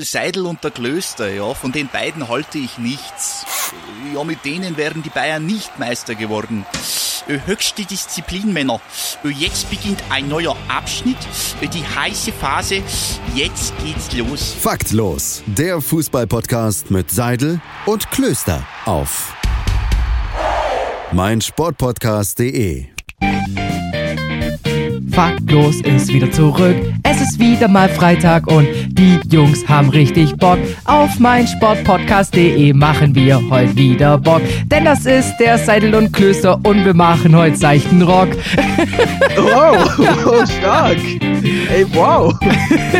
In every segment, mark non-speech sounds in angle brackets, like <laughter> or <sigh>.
Seidel und der Klöster, ja, von den beiden halte ich nichts. Ja, mit denen wären die Bayern nicht Meister geworden. Höchste Disziplin, Männer. Jetzt beginnt ein neuer Abschnitt, die heiße Phase. Jetzt geht's los. Faktlos, der Fußballpodcast mit Seidel und Klöster auf meinsportpodcast.de. Faktlos ist wieder zurück. Es ist wieder mal Freitag und die Jungs haben richtig Bock. Auf meinsportpodcast.de machen wir heute wieder Bock. Denn das ist der Seidel und Klöster und wir machen heute seichten Rock. Wow, <laughs> wow, <laughs> stark. Ey, wow.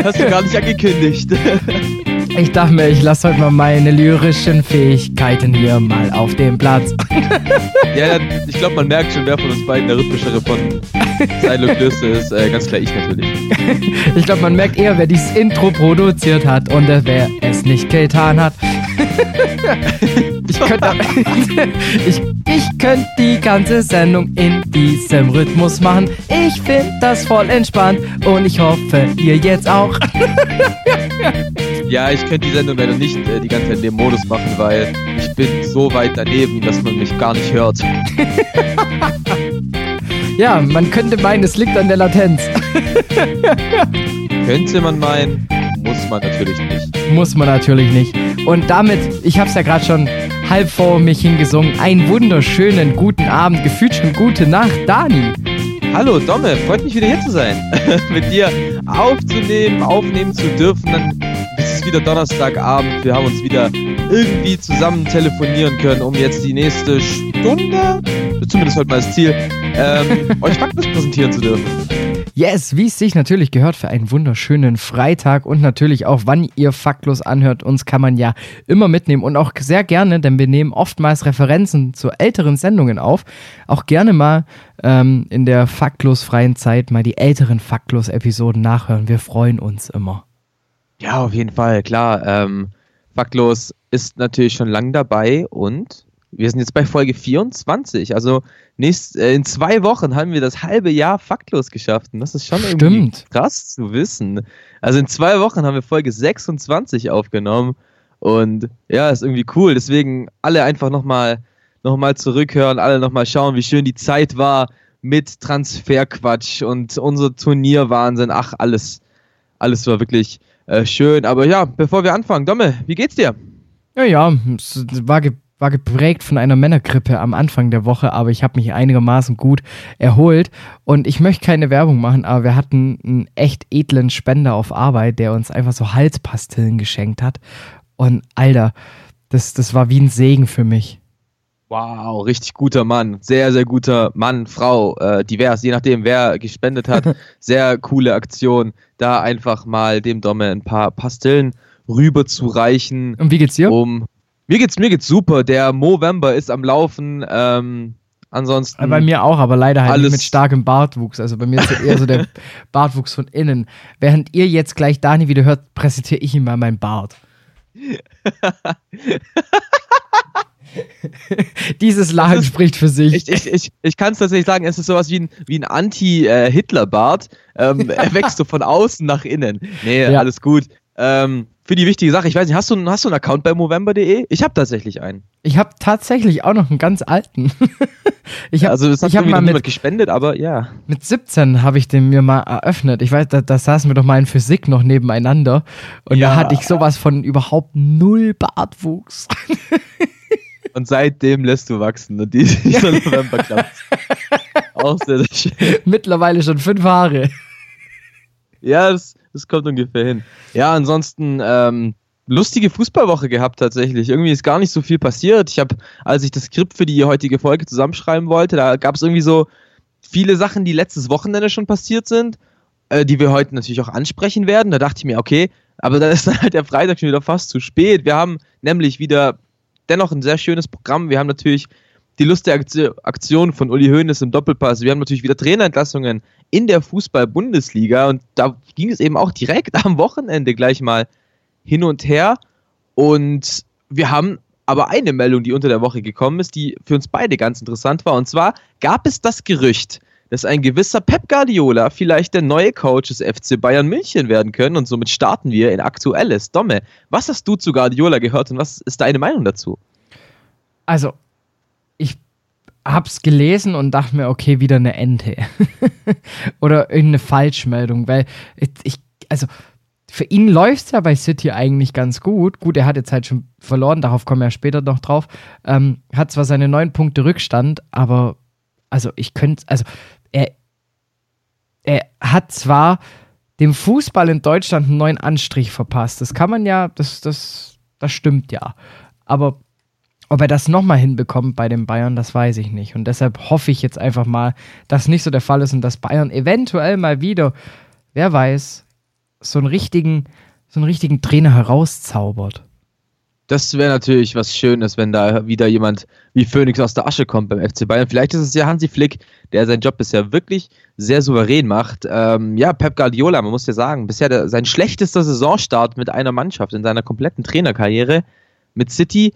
Hast du gar nicht angekündigt. <laughs> Ich dachte mir, ich lasse heute mal meine lyrischen Fähigkeiten hier mal auf den Platz. <laughs> Ja, ja ich glaube, man merkt schon, wer von uns beiden der rhythmischere von Seidel und Klöster ist. Äh, ganz klar ich natürlich. <laughs> Ich glaube, man merkt eher, wer dieses Intro produziert hat und äh, wer es nicht getan hat. <laughs> Ich könnte ich, ich könnt die ganze Sendung in diesem Rhythmus machen. Ich finde das voll entspannt und ich hoffe, ihr jetzt auch. Ja, ich könnte die Sendung leider nicht äh, die ganze Zeit in dem Modus machen, weil ich bin so weit daneben, dass man mich gar nicht hört. <laughs> Ja, man könnte meinen, es liegt an der Latenz. <laughs> Könnte man meinen, muss man natürlich nicht. Muss man natürlich nicht. Und damit, ich habe es ja gerade schon halb vor mich hingesungen, einen wunderschönen guten Abend, gefühlt schon gute Nacht, Dani. Hallo Domme, freut mich wieder hier zu sein. <laughs> Mit dir aufzunehmen, aufnehmen zu dürfen. Dann ist es wieder Donnerstagabend. Wir haben uns wieder irgendwie zusammen telefonieren können, um jetzt die nächste Stunde, zumindest heute mal das Ziel, ähm, <laughs> euch Fakten präsentieren zu dürfen. Yes, wie es sich natürlich gehört für einen wunderschönen Freitag und natürlich auch, wann ihr faktlos anhört. Uns kann man ja immer mitnehmen und auch sehr gerne, denn wir nehmen oftmals Referenzen zu älteren Sendungen auf. Auch gerne mal ähm, in der faktlos freien Zeit mal die älteren faktlos-Episoden nachhören. Wir freuen uns immer. Ja, auf jeden Fall, klar. Ähm, Faktlos ist natürlich schon lang dabei und wir sind jetzt bei Folge 24. Also nächst, äh, in zwei Wochen haben wir das halbe Jahr faktlos geschafft. Und das ist schon irgendwie Stimmt. krass zu wissen. Also in zwei Wochen haben wir Folge 26 aufgenommen. Und ja, ist irgendwie cool. Deswegen alle einfach nochmal noch mal zurückhören, alle nochmal schauen, wie schön die Zeit war mit Transferquatsch und unser Turnierwahnsinn. Ach, alles, alles war wirklich äh, schön. Aber ja, bevor wir anfangen, Domme, wie geht's dir? Ja, ja, es war, ge war geprägt von einer Männergrippe am Anfang der Woche, aber ich habe mich einigermaßen gut erholt. Und ich möchte keine Werbung machen, aber wir hatten einen echt edlen Spender auf Arbeit, der uns einfach so Halspastillen geschenkt hat. Und Alter, das, das war wie ein Segen für mich. Wow, richtig guter Mann. Sehr, sehr guter Mann, Frau, äh, divers, je nachdem, wer gespendet hat. <laughs> Sehr coole Aktion, da einfach mal dem Domme ein paar Pastillen rüber zu reichen. Und wie geht's dir? Um, mir geht's, mir geht's super. Der Movember ist am Laufen. Ähm, ansonsten. Bei mir auch, aber leider halt alles- mit starkem Bartwuchs. Also bei mir ist eher so der <laughs> Bartwuchs von innen. Während ihr jetzt gleich Dani wieder hört, präsentiere ich ihm mal meinen Bart. <laughs> <laughs> Dieses Lachen spricht für sich. Ich, ich, ich, ich kann es tatsächlich sagen, es ist sowas wie ein, wie ein Anti-Hitler-Bart. Ähm, <laughs> er wächst so von außen nach innen. Nee, Ja. alles gut. Ähm, für die wichtige Sache, ich weiß nicht, hast du, einen- hast du einen Account bei Movember.de? Ich habe tatsächlich einen. Ich habe tatsächlich auch noch einen ganz alten. <laughs> ich habe also, das hat ich hab mal mit, gespendet, aber ja. mit 17 habe ich den mir mal eröffnet. Ich weiß, da, da saßen wir doch mal in Physik noch nebeneinander und Ja. da hatte ich sowas von überhaupt null Bartwuchs. Und seitdem lässt du wachsen und die dieser November klappt. <laughs> Auch sehr, sehr schön. Mittlerweile schon fünf Haare. Ja, das, das kommt ungefähr hin. Ja, ansonsten ähm, lustige Fußballwoche gehabt tatsächlich. Irgendwie ist gar nicht so viel passiert. Ich habe, als ich das Skript für die heutige Folge zusammenschreiben wollte, da gab es irgendwie so viele Sachen, die letztes Wochenende schon passiert sind, äh, die wir heute natürlich auch ansprechen werden. Da dachte ich mir, okay, aber dann ist dann halt der Freitag schon wieder fast zu spät. Wir haben nämlich wieder dennoch ein sehr schönes Programm. Wir haben natürlich die lustige Aktion- Aktion von Uli Hoeneß im Doppelpass. Wir haben natürlich wieder Trainerentlassungen in der Fußball-Bundesliga und da ging es eben auch direkt <laughs> am Wochenende gleich mal hin und her. Und wir haben aber eine Meldung, die unter der Woche gekommen ist, die für uns beide ganz interessant war. Und zwar gab es das Gerücht, dass ein gewisser Pep Guardiola vielleicht der neue Coach des FC Bayern München werden können und somit starten wir in Aktuelles. Domme, was hast du zu Guardiola gehört und was ist deine Meinung dazu? Also, ich hab's gelesen und dachte mir, okay, wieder eine Ente. <laughs> Oder irgendeine Falschmeldung, weil ich, also für ihn läuft es ja bei City eigentlich ganz gut. Gut, er hat jetzt halt schon verloren, darauf kommen wir ja später noch drauf. Ähm, hat zwar seine neun Punkte Rückstand, aber also ich könnte, also er, er hat zwar dem Fußball in Deutschland einen neuen Anstrich verpasst. Das kann man ja, das, das, das stimmt ja. Aber ob er das nochmal hinbekommt bei den Bayern, das weiß ich nicht. Und deshalb hoffe ich jetzt einfach mal, dass nicht so der Fall ist und dass Bayern eventuell mal wieder, wer weiß, so einen richtigen, so einen richtigen Trainer herauszaubert. Das wäre natürlich was Schönes, wenn da wieder jemand wie Phoenix aus der Asche kommt beim FC Bayern. Vielleicht ist es ja Hansi Flick, der seinen Job bisher wirklich sehr souverän macht. Ähm, ja, Pep Guardiola, man muss ja sagen, bisher der, sein schlechtester Saisonstart mit einer Mannschaft in seiner kompletten Trainerkarriere mit City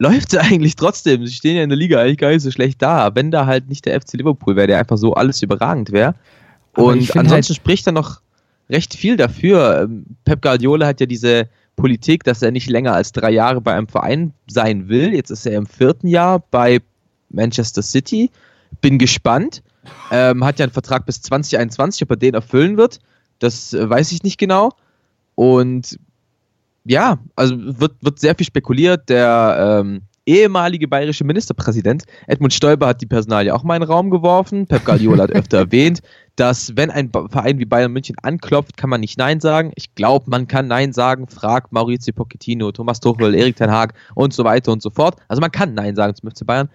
läuft es <laughs> eigentlich trotzdem. Sie stehen ja in der Liga eigentlich gar nicht so schlecht da, wenn da halt nicht der FC Liverpool wäre, der einfach so alles überragend wäre. Und ansonsten halt spricht er noch recht viel dafür. Ähm, Pep Guardiola hat ja diese Politik, dass er nicht länger als drei Jahre bei einem Verein sein will. Jetzt ist er im vierten Jahr bei Manchester City. Bin gespannt. Ähm, hat ja einen Vertrag bis 2021, ob er den erfüllen wird. Das äh, weiß ich nicht genau. Und ja, also wird, wird sehr viel spekuliert. Der ähm, ehemalige bayerische Ministerpräsident Edmund Stoiber hat die Personalie auch mal in den Raum geworfen. Pep Guardiola hat öfter <laughs> erwähnt, dass wenn ein Verein wie Bayern München anklopft, kann man nicht Nein sagen. Ich glaube, man kann Nein sagen. Frag Maurizio Pochettino, Thomas Tuchel, Erik Ten Haag und so weiter und so fort. Also man kann Nein sagen zum FC Bayern.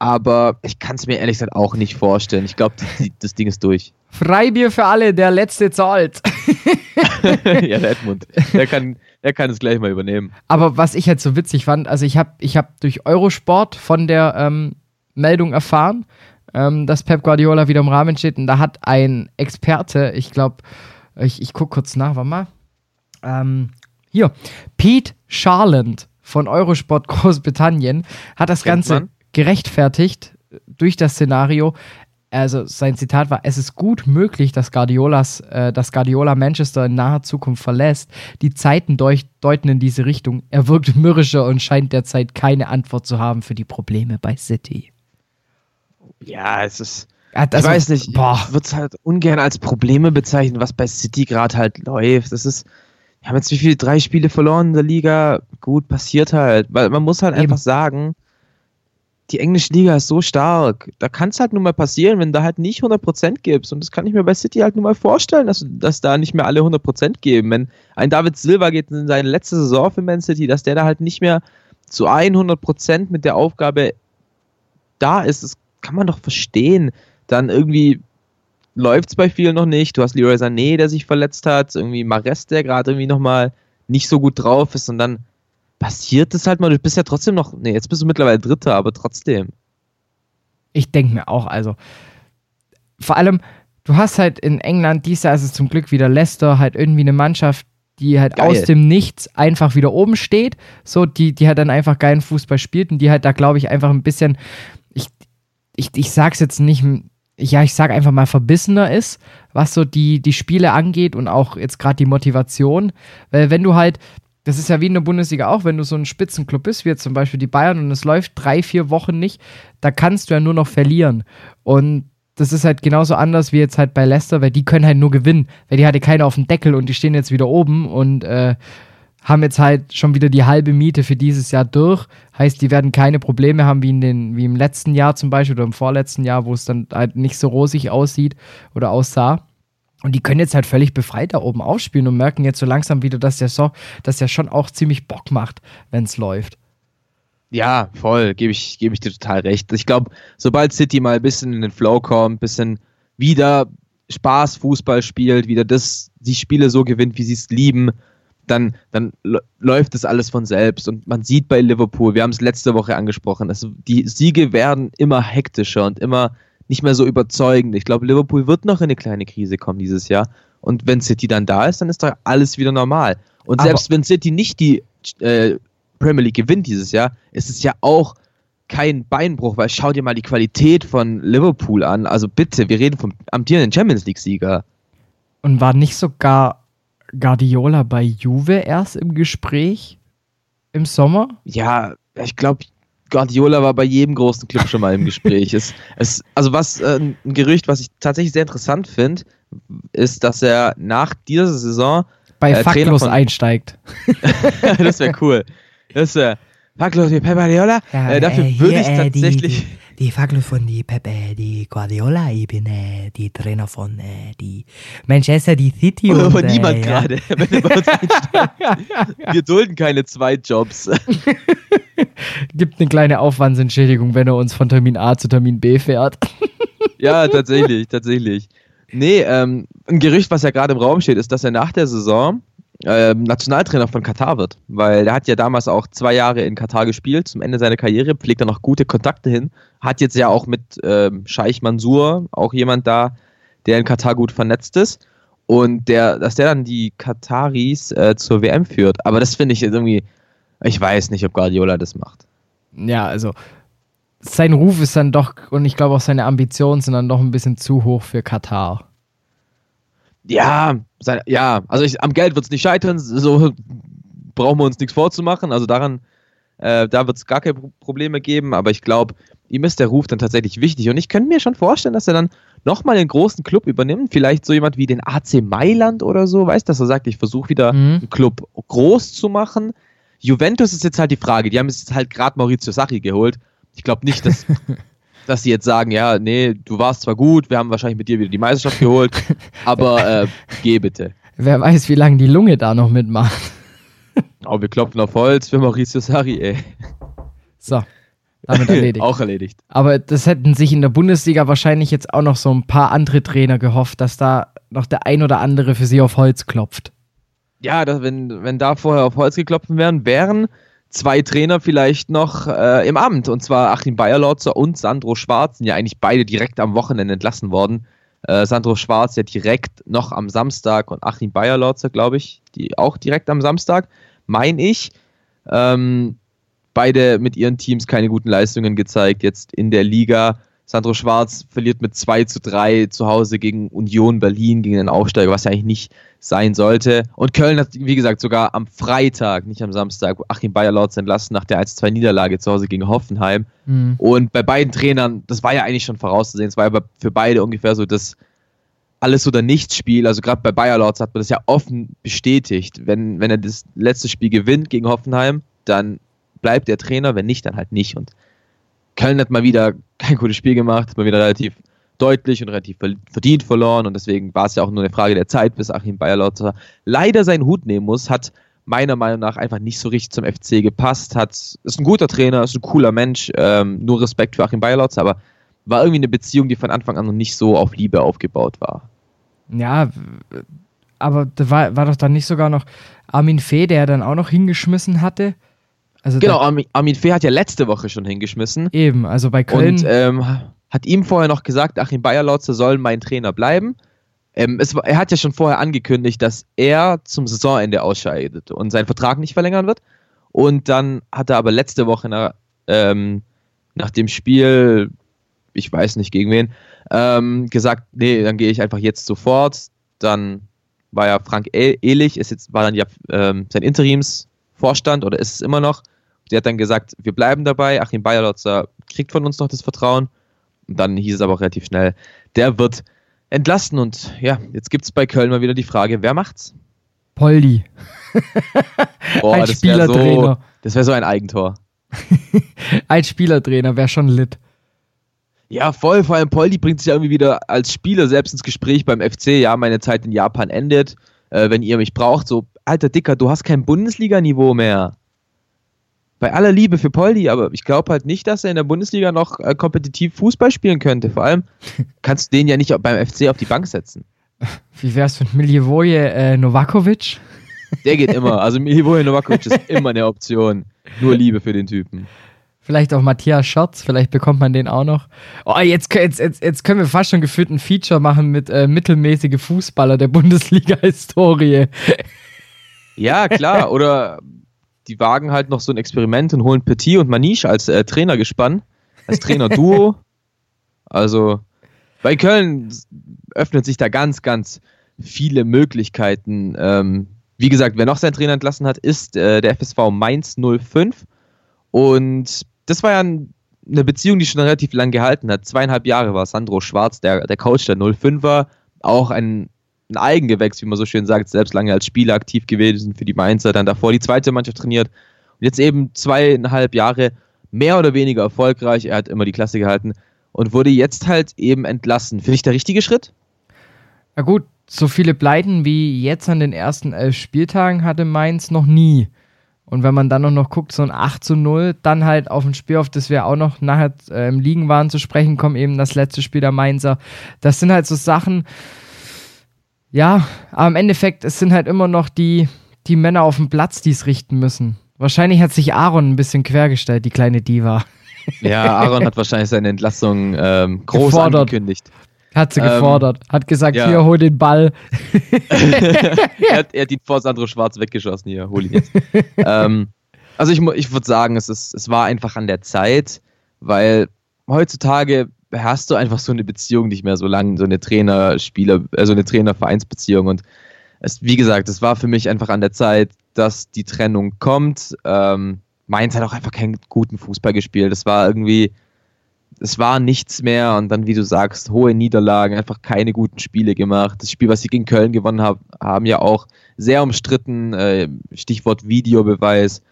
Aber ich kann es mir ehrlich gesagt auch nicht vorstellen. Ich glaube, das Ding ist durch. Freibier für alle, der letzte zahlt. <laughs> ja, der Edmund. Der kann, der kann es gleich mal übernehmen. Aber was ich halt so witzig fand, also ich habe ich hab durch Eurosport von der ähm, Meldung erfahren, ähm, dass Pep Guardiola wieder im Rahmen steht. Und da hat ein Experte, ich glaube, ich, ich gucke kurz nach, warte mal. Ähm, hier, Pete Charland von Eurosport <laughs> Großbritannien hat das Kennt Ganze man? gerechtfertigt durch das Szenario also sein Zitat war, es ist gut möglich, dass, Guardiolas, äh, dass Guardiola Manchester in naher Zukunft verlässt. Die Zeiten deuten in diese Richtung. Er wirkt mürrischer und scheint derzeit keine Antwort zu haben für die Probleme bei City. Ja, es ist. Also, ich weiß nicht, boah. ich würde es halt ungern als Probleme bezeichnen, was bei City gerade halt läuft. Das ist, wir haben jetzt wie viele drei Spiele verloren in der Liga. Gut, passiert halt. Weil man muss halt Eben. einfach sagen, die englische Liga ist so stark. Da kann es halt nun mal passieren, wenn da halt nicht 100% gibst. Und das kann ich mir bei City halt nun mal vorstellen, dass, dass da nicht mehr alle 100% geben. Wenn ein David Silva geht in seine letzte Saison für Man City, dass der da halt nicht mehr zu 100% mit der Aufgabe da ist, das kann man doch verstehen. Dann irgendwie läuft es bei vielen noch nicht. Du hast Leroy Sané, der sich verletzt hat. Irgendwie Mares, der gerade irgendwie nochmal nicht so gut drauf ist. Und dann passiert es halt mal. Du bist ja trotzdem noch, nee, jetzt bist du mittlerweile Dritter, aber trotzdem. Ich denke mir auch, also vor allem, du hast halt in England, dies Jahr ist es zum Glück wieder Leicester, halt irgendwie eine Mannschaft, die halt Geil. aus dem Nichts einfach wieder oben steht, so, die, die halt dann einfach geilen Fußball spielt und die halt da, glaube ich, einfach ein bisschen, ich, ich, ich sag's jetzt nicht, ja, ich sag einfach mal verbissener ist, was so die, die Spiele angeht und auch jetzt gerade die Motivation, weil wenn du halt, das ist ja wie in der Bundesliga auch, wenn du so ein Spitzenclub bist, wie jetzt zum Beispiel die Bayern und es läuft drei, vier Wochen nicht, da kannst du ja nur noch verlieren. Und das ist halt genauso anders wie jetzt halt bei Leicester, weil die können halt nur gewinnen, weil die hatte keiner auf dem Deckel und die stehen jetzt wieder oben und äh, haben jetzt halt schon wieder die halbe Miete für dieses Jahr durch. Heißt, die werden keine Probleme haben wie, in den, wie im letzten Jahr zum Beispiel oder im vorletzten Jahr, wo es dann halt nicht so rosig aussieht oder aussah. Und die können jetzt halt völlig befreit da oben aufspielen und merken jetzt so langsam wieder, dass der, so, dass der schon auch ziemlich Bock macht, wenn es läuft. Ja, voll, gebe ich, geb ich dir total recht. Ich glaube, sobald City mal ein bisschen in den Flow kommt, ein bisschen wieder Spaß Fußball spielt, wieder das, die Spiele so gewinnt, wie sie es lieben, dann, dann läuft das alles von selbst. Und man sieht bei Liverpool, wir haben es letzte Woche angesprochen, also die Siege werden immer hektischer und immer nicht mehr so überzeugend. Ich glaube, Liverpool wird noch in eine kleine Krise kommen dieses Jahr. Und wenn City dann da ist, dann ist doch alles wieder normal. Und Aber selbst wenn City nicht die äh, Premier League gewinnt dieses Jahr, ist es ja auch kein Beinbruch, weil schau dir mal die Qualität von Liverpool an. Also bitte, wir reden vom amtierenden Champions League-Sieger. Und war nicht sogar Guardiola bei Juve erst im Gespräch im Sommer? Ja, ich glaube, Guardiola war bei jedem großen Club schon mal im Gespräch. es, es, also was äh, ein Gerücht, was ich tatsächlich sehr interessant finde, ist, dass er nach dieser Saison bei äh, Faktlos einsteigt. <laughs> das wäre cool. Das wäre Faktlos wie Pep Guardiola. Ja, äh, dafür würde ich tatsächlich. Die, die Faktlos von die Pep, äh, die Guardiola, ich bin äh, die Trainer von äh, die Manchester die City. Und, von niemand ja. gerade. <laughs> Wir dulden keine zwei Jobs. <laughs> Gibt eine kleine Aufwandsentschädigung, wenn er uns von Termin A zu Termin B fährt. <laughs> ja, tatsächlich, tatsächlich. Nee, ähm, ein Gerücht, was ja gerade im Raum steht, ist, dass er nach der Saison äh, Nationaltrainer von Katar wird. Weil der hat ja damals auch zwei Jahre in Katar gespielt, zum Ende seiner Karriere, pflegt er noch gute Kontakte hin. Hat jetzt ja auch mit ähm, Scheich Mansour auch jemand da, der in Katar gut vernetzt ist. Und der, dass der dann die Kataris äh, zur WM führt. Aber das finde ich jetzt irgendwie, ich weiß nicht, ob Guardiola das macht. Ja, also sein Ruf ist dann doch, und ich glaube auch seine Ambitionen sind dann doch ein bisschen zu hoch für Katar. Ja, sein, ja, also ich, am Geld wird es nicht scheitern, so brauchen wir uns nichts vorzumachen. Also daran, äh, da wird es gar keine Probleme geben, aber ich glaube, ihm ist der Ruf dann tatsächlich wichtig. Und ich könnte mir schon vorstellen, dass er dann nochmal einen großen Club übernimmt. Vielleicht so jemand wie den AC Mailand oder so, weißt du, dass er sagt, ich versuche wieder mhm. einen Club groß zu machen. Juventus ist jetzt halt die Frage. Die haben jetzt halt gerade Maurizio Sacchi geholt. Ich glaube nicht, dass, <laughs> dass sie jetzt sagen, ja, nee, du warst zwar gut, wir haben wahrscheinlich mit dir wieder die Meisterschaft geholt, <laughs> aber äh, geh bitte. Wer weiß, wie lange die Lunge da noch mitmacht. Oh, wir klopfen auf Holz für Mauricio Sarri, ey. So, damit erledigt. <laughs> auch erledigt. Aber das hätten sich in der Bundesliga wahrscheinlich jetzt auch noch so ein paar andere Trainer gehofft, dass da noch der ein oder andere für sie auf Holz klopft. Ja, das, wenn, wenn da vorher auf Holz geklopft wären, wären zwei Trainer vielleicht noch äh, im Amt. Und zwar Achim Bayerlotzer und Sandro Schwarz sind ja eigentlich beide direkt am Wochenende entlassen worden. Äh, Sandro Schwarz ja direkt noch am Samstag und Achim Bayerlotzer, glaube ich, die auch direkt am Samstag, meine ich. Ähm, beide mit ihren Teams keine guten Leistungen gezeigt, jetzt in der Liga. Sandro Schwarz verliert mit 2 zu 3 zu Hause gegen Union Berlin, gegen den Aufsteiger, was ja eigentlich nicht sein sollte. Und Köln hat, wie gesagt, sogar am Freitag, nicht am Samstag, Achim Bayer laut entlassen nach der 1-2-Niederlage zu Hause gegen Hoffenheim. Mhm. Und bei beiden Trainern, das war ja eigentlich schon vorauszusehen, es war ja für beide ungefähr so das alles oder nichts Spiel. Also gerade bei Bayer Lords hat man das ja offen bestätigt. Wenn, wenn er das letzte Spiel gewinnt gegen Hoffenheim, dann bleibt der Trainer, wenn nicht, dann halt nicht. Und Köln hat mal wieder <laughs> kein gutes Spiel gemacht, mal wieder relativ deutlich und relativ verdient verloren und deswegen war es ja auch nur eine Frage der Zeit, bis Achim Bayerlotzer leider seinen Hut nehmen muss, hat meiner Meinung nach einfach nicht so richtig zum FC gepasst, hat, ist ein guter Trainer, ist ein cooler Mensch, ähm, nur Respekt für Achim Bayerlotzer, aber war irgendwie eine Beziehung, die von Anfang an noch nicht so auf Liebe aufgebaut war. Ja, aber da war, war doch dann nicht sogar noch Armin Fee, der dann auch noch hingeschmissen hatte? Also genau, Armin, Armin Fee hat ja letzte Woche schon hingeschmissen. Eben, also bei Köln. Und ähm, hat ihm vorher noch gesagt, Achim Bayerlotze soll mein Trainer bleiben. Ähm, es, er hat ja schon vorher angekündigt, dass er zum Saisonende ausscheidet und seinen Vertrag nicht verlängern wird. Und dann hat er aber letzte Woche nach, ähm, nach dem Spiel, ich weiß nicht gegen wen, ähm, gesagt, nee, dann gehe ich einfach jetzt sofort. Dann war ja Frank Ehlich, ist jetzt, war dann ja ähm, sein Interimsvorstand oder ist es immer noch. Der hat dann gesagt, wir bleiben dabei. Achim Bayerlotzer kriegt von uns noch das Vertrauen. Und dann hieß es aber auch relativ schnell, der wird entlassen. Und ja, jetzt gibt es bei Köln mal wieder die Frage, wer macht's? Poldi. <laughs> oh, ein das Spielertrainer. So, das wäre so ein Eigentor. <laughs> ein Spielertrainer wäre schon lit. Ja, voll. Vor allem Poldi bringt sich ja irgendwie wieder als Spieler selbst ins Gespräch beim FC. Ja, meine Zeit in Japan endet. Äh, wenn ihr mich braucht, so, alter Dicker, du hast kein Bundesliga-Niveau mehr bei aller Liebe für Poldi, aber ich glaube halt nicht, dass er in der Bundesliga noch äh, kompetitiv Fußball spielen könnte. Vor allem <laughs> kannst du den ja nicht beim FC auf die Bank setzen. Wie wär's mit Milivoje äh, Novakovic? Der geht immer. <laughs> Also Milivoje Novakovic ist immer eine Option. Nur Liebe für den Typen. Vielleicht auch Matthias Schotz, vielleicht bekommt man den auch noch. Oh, jetzt, jetzt, jetzt, jetzt können wir fast schon gefühlt ein Feature machen mit äh, mittelmäßige Fußballer der Bundesliga-Historie. Ja, klar. Oder die wagen halt noch so ein Experiment und holen Petit und Maniche als äh, Trainergespann, als Trainerduo. <laughs> also bei Köln öffnet sich da ganz, ganz viele Möglichkeiten. Ähm, wie gesagt, wer noch seinen Trainer entlassen hat, ist äh, der FSV Mainz 05. Und das war ja ein, eine Beziehung, die schon relativ lang gehalten hat. Zweieinhalb Jahre war Sandro Schwarz, der, der Coach der 05er, auch ein, ein Eigengewächs, wie man so schön sagt, selbst lange als Spieler aktiv gewesen für die Mainzer, dann davor die zweite Mannschaft trainiert. Und jetzt eben zweieinhalb Jahre mehr oder weniger erfolgreich. Er hat immer die Klasse gehalten und wurde jetzt halt eben entlassen. Finde ich der richtige Schritt? Na gut, so viele Pleiten wie jetzt an den ersten elf Spieltagen hatte Mainz noch nie. Und wenn man dann noch, noch guckt, so ein 8 zu 0, dann halt auf ein Spiel, auf das wir auch noch nachher äh, im Liegen waren zu sprechen kommen, eben das letzte Spiel der Mainzer. Das sind halt so Sachen, ja, aber im Endeffekt, es sind halt immer noch die, die Männer auf dem Platz, die es richten müssen. Wahrscheinlich hat sich Aaron ein bisschen quergestellt, die kleine Diva. Ja, Aaron hat wahrscheinlich seine Entlassung ähm, groß Gefordert. angekündigt. Hat sie Ähm, gefordert, hat gesagt, ja. hier, hol den Ball. <laughs> er, hat, er hat ihn vor Sandro Schwarz weggeschossen hier, hol ihn jetzt. ähm, also ich, ich würde sagen, es, ist, es war einfach an der Zeit, weil heutzutage hast du einfach so eine Beziehung nicht mehr so lang, so eine Trainer-Spieler, also eine Trainer-Vereinsbeziehung und es, wie gesagt, es war für mich einfach an der Zeit, dass die Trennung kommt. Ähm, Mainz hat auch einfach keinen guten Fußball gespielt. Es war irgendwie, es war nichts mehr und dann, wie du sagst, hohe Niederlagen, einfach keine guten Spiele gemacht. Das Spiel, was sie gegen Köln gewonnen haben, haben ja auch sehr umstritten, äh, Stichwort Videobeweis.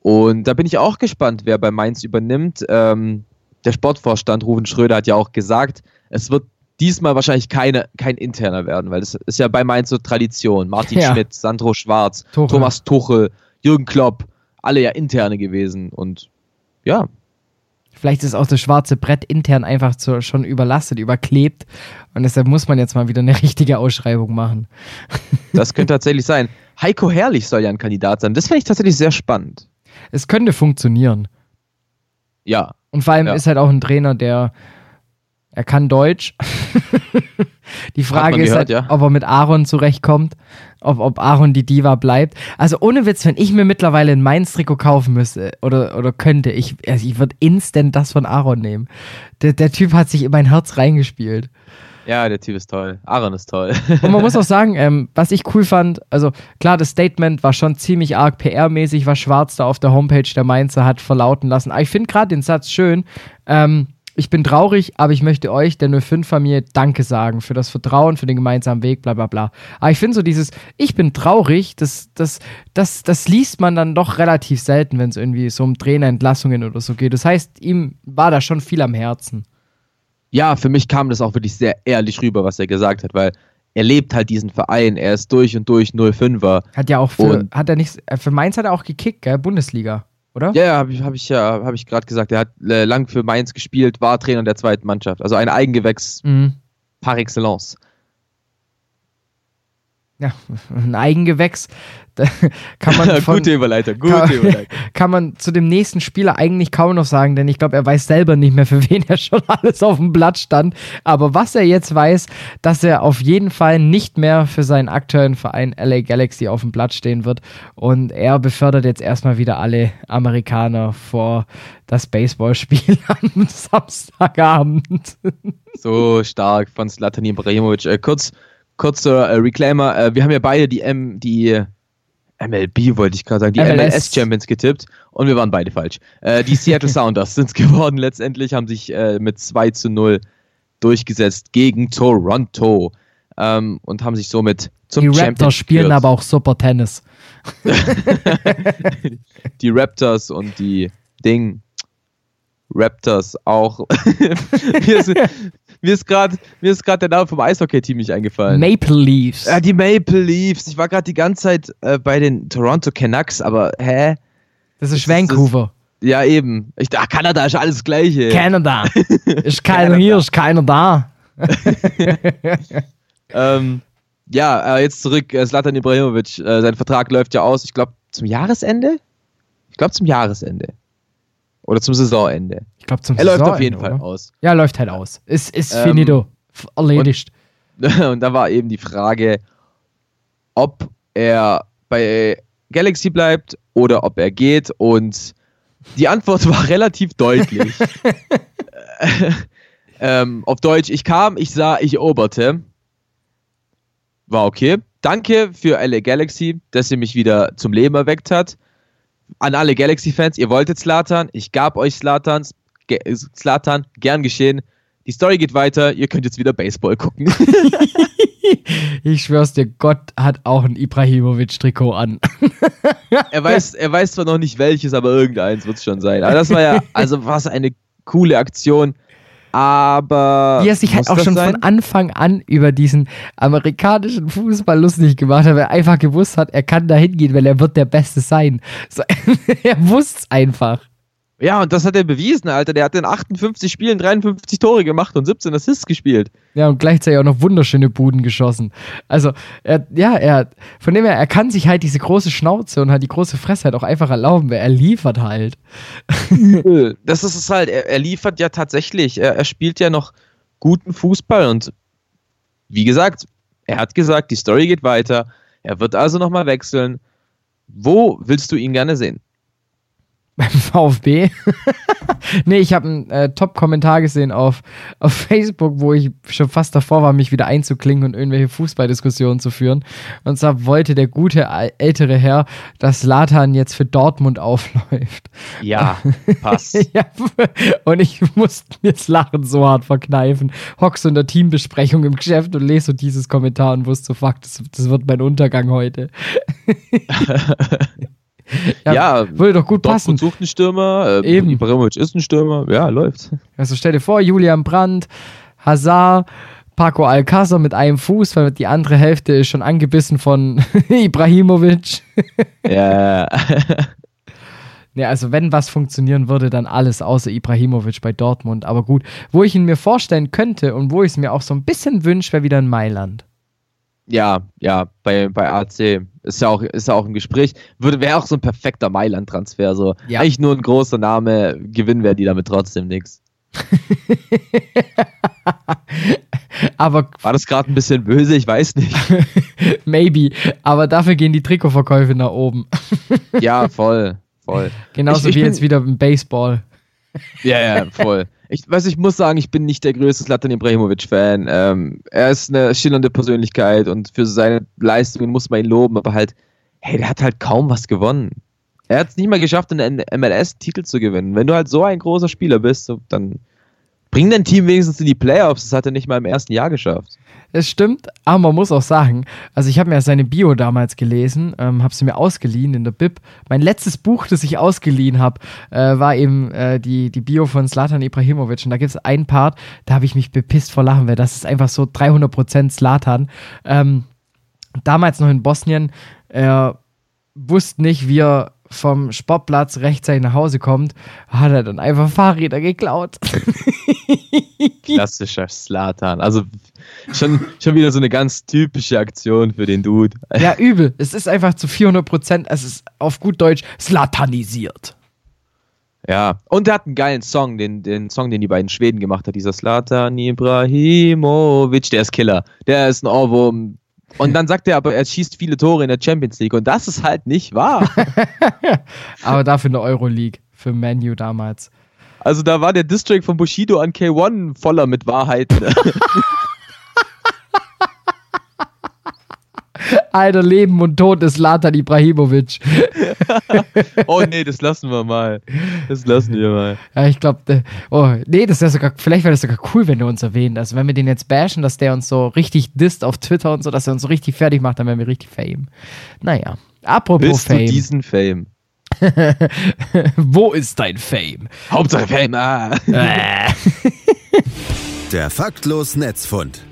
Und da bin ich auch gespannt, wer bei Mainz übernimmt. Ähm, der Sportvorstand Ruven Schröder hat ja auch gesagt, es wird diesmal wahrscheinlich keine, kein interner werden, weil das ist ja bei Mainz so Tradition. Martin Ja. Schmidt, Sandro Schwarz, Tuchel. Thomas Tuchel, Jürgen Klopp, alle ja interne gewesen. Und ja, Vielleicht ist auch das schwarze Brett intern einfach zu, schon überlastet, überklebt. Und deshalb muss man jetzt mal wieder eine <laughs> richtige Ausschreibung machen. <laughs> Das könnte tatsächlich sein. Heiko Herrlich soll ja ein Kandidat sein. Das finde ich tatsächlich sehr spannend. Es könnte funktionieren. Ja. Und vor allem Ja. ist halt auch ein Trainer, der er kann Deutsch. <laughs> die Frage man ist gehört, halt, ja. ob er mit Aaron zurechtkommt, ob, ob Aaron die Diva bleibt. Also ohne Witz, wenn ich mir mittlerweile ein Mainz-Trikot kaufen müsste oder, oder könnte, ich, also ich würde instant das von Aaron nehmen. Der, der Typ hat sich in mein Herz reingespielt. Ja, der Typ ist toll. Aaron ist toll. Und man muss <laughs> auch sagen, ähm, was ich cool fand, also klar, das Statement war schon ziemlich arg PR-mäßig, was Schwarz da auf der Homepage der Mainzer hat verlauten lassen. Aber ich finde gerade den Satz schön. Ähm, ich bin traurig, aber ich möchte euch, der 05-Familie, Danke sagen für das Vertrauen, für den gemeinsamen Weg, bla bla bla. Aber ich finde so dieses, ich bin traurig, das, das, das, das liest man dann doch relativ selten, wenn es irgendwie so um Trainerentlassungen oder so geht. Das heißt, ihm war da schon viel am Herzen. Ja, für mich kam das auch wirklich sehr ehrlich rüber, was er gesagt hat, weil er lebt halt diesen Verein. Er ist durch und durch 05er. Hat ja auch für, Und- hat er nicht, äh, für Mainz hat er auch gekickt, gell? Bundesliga, oder? Ja, ja, habe ich, hab ich ja, habe ich gerade gesagt. Er hat äh, lang für Mainz gespielt, war Trainer der zweiten Mannschaft. Also ein Eigengewächs Mhm. par excellence. Ja, ein Eigengewächs. <laughs> Da kann man, <laughs> von, gute Überleitung, gute kann, Überleitung. <laughs> kann man zu dem nächsten Spieler eigentlich kaum noch sagen, denn ich glaube, er weiß selber nicht mehr, für wen er schon alles auf dem Blatt stand. Aber was er jetzt weiß, dass er auf jeden Fall nicht mehr für seinen aktuellen Verein LA Galaxy auf dem Blatt stehen wird. Und er befördert jetzt erstmal wieder alle Amerikaner vor das Baseballspiel am Samstagabend. So stark von Zlatan Ibrahimovic. Äh, kurz, kurzer äh, Reclaimer. Äh, wir haben ja beide die M, die MLB wollte ich gerade sagen, die MLS. MLS Champions getippt und wir waren beide falsch. Äh, die Seattle <laughs> Sounders sind es geworden. Letztendlich haben sich äh, mit 2 zu 0 durchgesetzt gegen Toronto ähm, und haben sich somit zum Die Raptors Champion spielen gekürt. aber auch super Tennis. <laughs> die Raptors und die Ding Raptors auch. <laughs> mir ist, mir ist gerade mir ist gerade der Name vom Eishockey-Team nicht eingefallen. Maple Leafs. Ja, die Maple Leafs. Ich war gerade die ganze Zeit äh, bei den Toronto Canucks, aber hä? das ist das- Vancouver. Ja, eben. Ich dachte, Kanada ist alles Gleiche. Kanada. <laughs> Ist keiner hier, ist keiner da. <laughs> <laughs> ähm, ja, äh, jetzt zurück. Äh, Zlatan Ibrahimovic. Äh, sein Vertrag läuft ja aus, ich glaube, zum Jahresende? Ich glaube, zum Jahresende. Oder zum Saisonende. Ich glaube zum Er läuft auf Saisonende, jeden Fall oder? aus. Ja, läuft halt aus. Ist, ist Ähm, finito. Erledigt. <laughs> Und da war eben die Frage, ob er bei Galaxy bleibt oder ob er geht. Und die Antwort <laughs> war relativ deutlich. <laughs> ähm, auf Deutsch, ich kam, ich sah, ich eroberte. War okay. Danke für LA Galaxy, dass ihr mich wieder zum Leben erweckt hat. An alle Galaxy-Fans, ihr wolltet Slatan, ich gab euch Slatans, Slatan, gern geschehen. Die Story geht weiter, ihr könnt jetzt wieder Baseball gucken. <laughs> ich schwör's dir, Gott hat auch ein Ibrahimovic-Trikot an. er, weiß, er weiß zwar noch nicht welches, aber irgendeins wird es schon sein. Aber das war ja, <laughs> also was eine coole Aktion. Aber. Wie er sich halt auch schon sein? von Anfang an über diesen amerikanischen Fußball lustig gemacht hat, weil er einfach gewusst hat, er kann da hingehen, weil er wird der Beste sein. So, <laughs> er wusste es einfach. Ja, und das hat er bewiesen, Alter. Der hat in 58 Spielen 53 Tore gemacht und 17 Assists gespielt. Ja, und gleichzeitig auch noch wunderschöne Buden geschossen. Also, er, ja, er, von dem her, er kann sich halt diese große Schnauze und halt die große Fresse halt auch einfach erlauben, weil er liefert halt. <laughs> das ist es halt. Er, er liefert ja tatsächlich. Er, er spielt ja noch guten Fußball und wie gesagt, er hat gesagt, die Story geht weiter. Er wird also nochmal wechseln. Wo willst du ihn gerne sehen? <laughs> Beim VfB? <laughs> nee, ich habe einen äh, Top-Kommentar gesehen auf, auf Facebook, wo ich schon fast davor war, mich wieder einzuklingen und irgendwelche Fußballdiskussionen zu führen. Und zwar wollte der gute ältere Herr, dass Latan jetzt für Dortmund aufläuft. Ja, <laughs> passt. ja, und ich musste mir das Lachen so hart verkneifen. Hock so in der Teambesprechung im Geschäft und lese so dieses Kommentar und wusste so, fuck, das, das wird mein Untergang heute. Ja, ja, würde doch gut passen. sucht einen Stürmer, äh, Eben. Ibrahimovic ist ein Stürmer, ja, läuft. Also stell dir vor, Julian Brandt, Hazard, Paco Alcázar mit einem Fuß, weil die andere Hälfte ist schon angebissen von <laughs> Ibrahimovic. ja. Ja, also wenn was funktionieren würde, dann alles außer Ibrahimovic bei Dortmund. Aber gut, wo ich ihn mir vorstellen könnte und wo ich es mir auch so ein bisschen wünsche, wäre wieder in Mailand. Ja, ja, bei, bei AC ist ja auch, ist ja auch im Gespräch. Würde, wäre auch so ein perfekter Mailand-Transfer. So. Ja. Eigentlich nur ein großer Name, gewinnen wäre die damit trotzdem nichts. <laughs> Aber war das gerade ein bisschen böse? Ich weiß nicht. <laughs> Maybe. Aber dafür gehen die Trikotverkäufe nach oben. ja, <laughs> voll, voll. Genauso ich, ich wie jetzt wieder im Baseball. Ja, ja, voll. Ich weiß, ich muss sagen, ich bin nicht der größte Slatan Ibrahimovic-Fan. Ähm, er ist eine schillernde Persönlichkeit und für seine Leistungen muss man ihn loben, aber halt, hey, der hat halt kaum was gewonnen. Er hat es nicht mal geschafft, einen MLS-Titel zu gewinnen. Wenn du halt so ein großer Spieler bist, dann bring dein Team wenigstens in die Playoffs. Das hat er nicht mal im ersten Jahr geschafft. Es stimmt, aber man muss auch sagen, also ich habe mir seine Bio damals gelesen, ähm, habe sie mir ausgeliehen in der Bib. Mein letztes Buch, das ich ausgeliehen habe, äh, war eben äh, die, die Bio von Slatan Ibrahimovic. Und da gibt es einen Part, da habe ich mich bepisst vor Lachen, weil das ist einfach so 300% Slatan. Ähm, damals noch in Bosnien, er wusste nicht, wie er vom Sportplatz rechtzeitig nach Hause kommt, hat er dann einfach Fahrräder geklaut. <laughs> Klassischer Slatan. Also schon, schon wieder so eine ganz typische Aktion für den Dude. Ja, übel. Es ist einfach zu 400 Prozent, es ist auf gut Deutsch slatanisiert. Ja, und er hat einen geilen Song, den, den Song, den die beiden Schweden gemacht hat, dieser Slatan Ibrahimovic, der ist Killer. Der ist ein Ohrwurm, und dann sagt er aber, er schießt viele Tore in der Champions League. Und das ist halt nicht wahr. <laughs> aber dafür eine Euroleague für Manu damals. Also da war der District von Bushido an K1 voller mit Wahrheiten. <laughs> Alter, Leben und Tod ist Latan Ibrahimovic. <laughs> oh nee, das lassen wir mal. Das lassen wir mal. Ja, ich glaube, oh, nee, das wäre sogar, vielleicht wäre das sogar cool, wenn du uns erwähnt. Also wenn wir den jetzt bashen, dass der uns so richtig disst auf Twitter und so, dass er uns so richtig fertig macht, dann wären wir richtig Fame. Naja, apropos Willst Fame. Du diesen Fame. <laughs> Wo ist dein Fame? Hauptsache Fame. Ah. <laughs> Der faktlos Netzfund.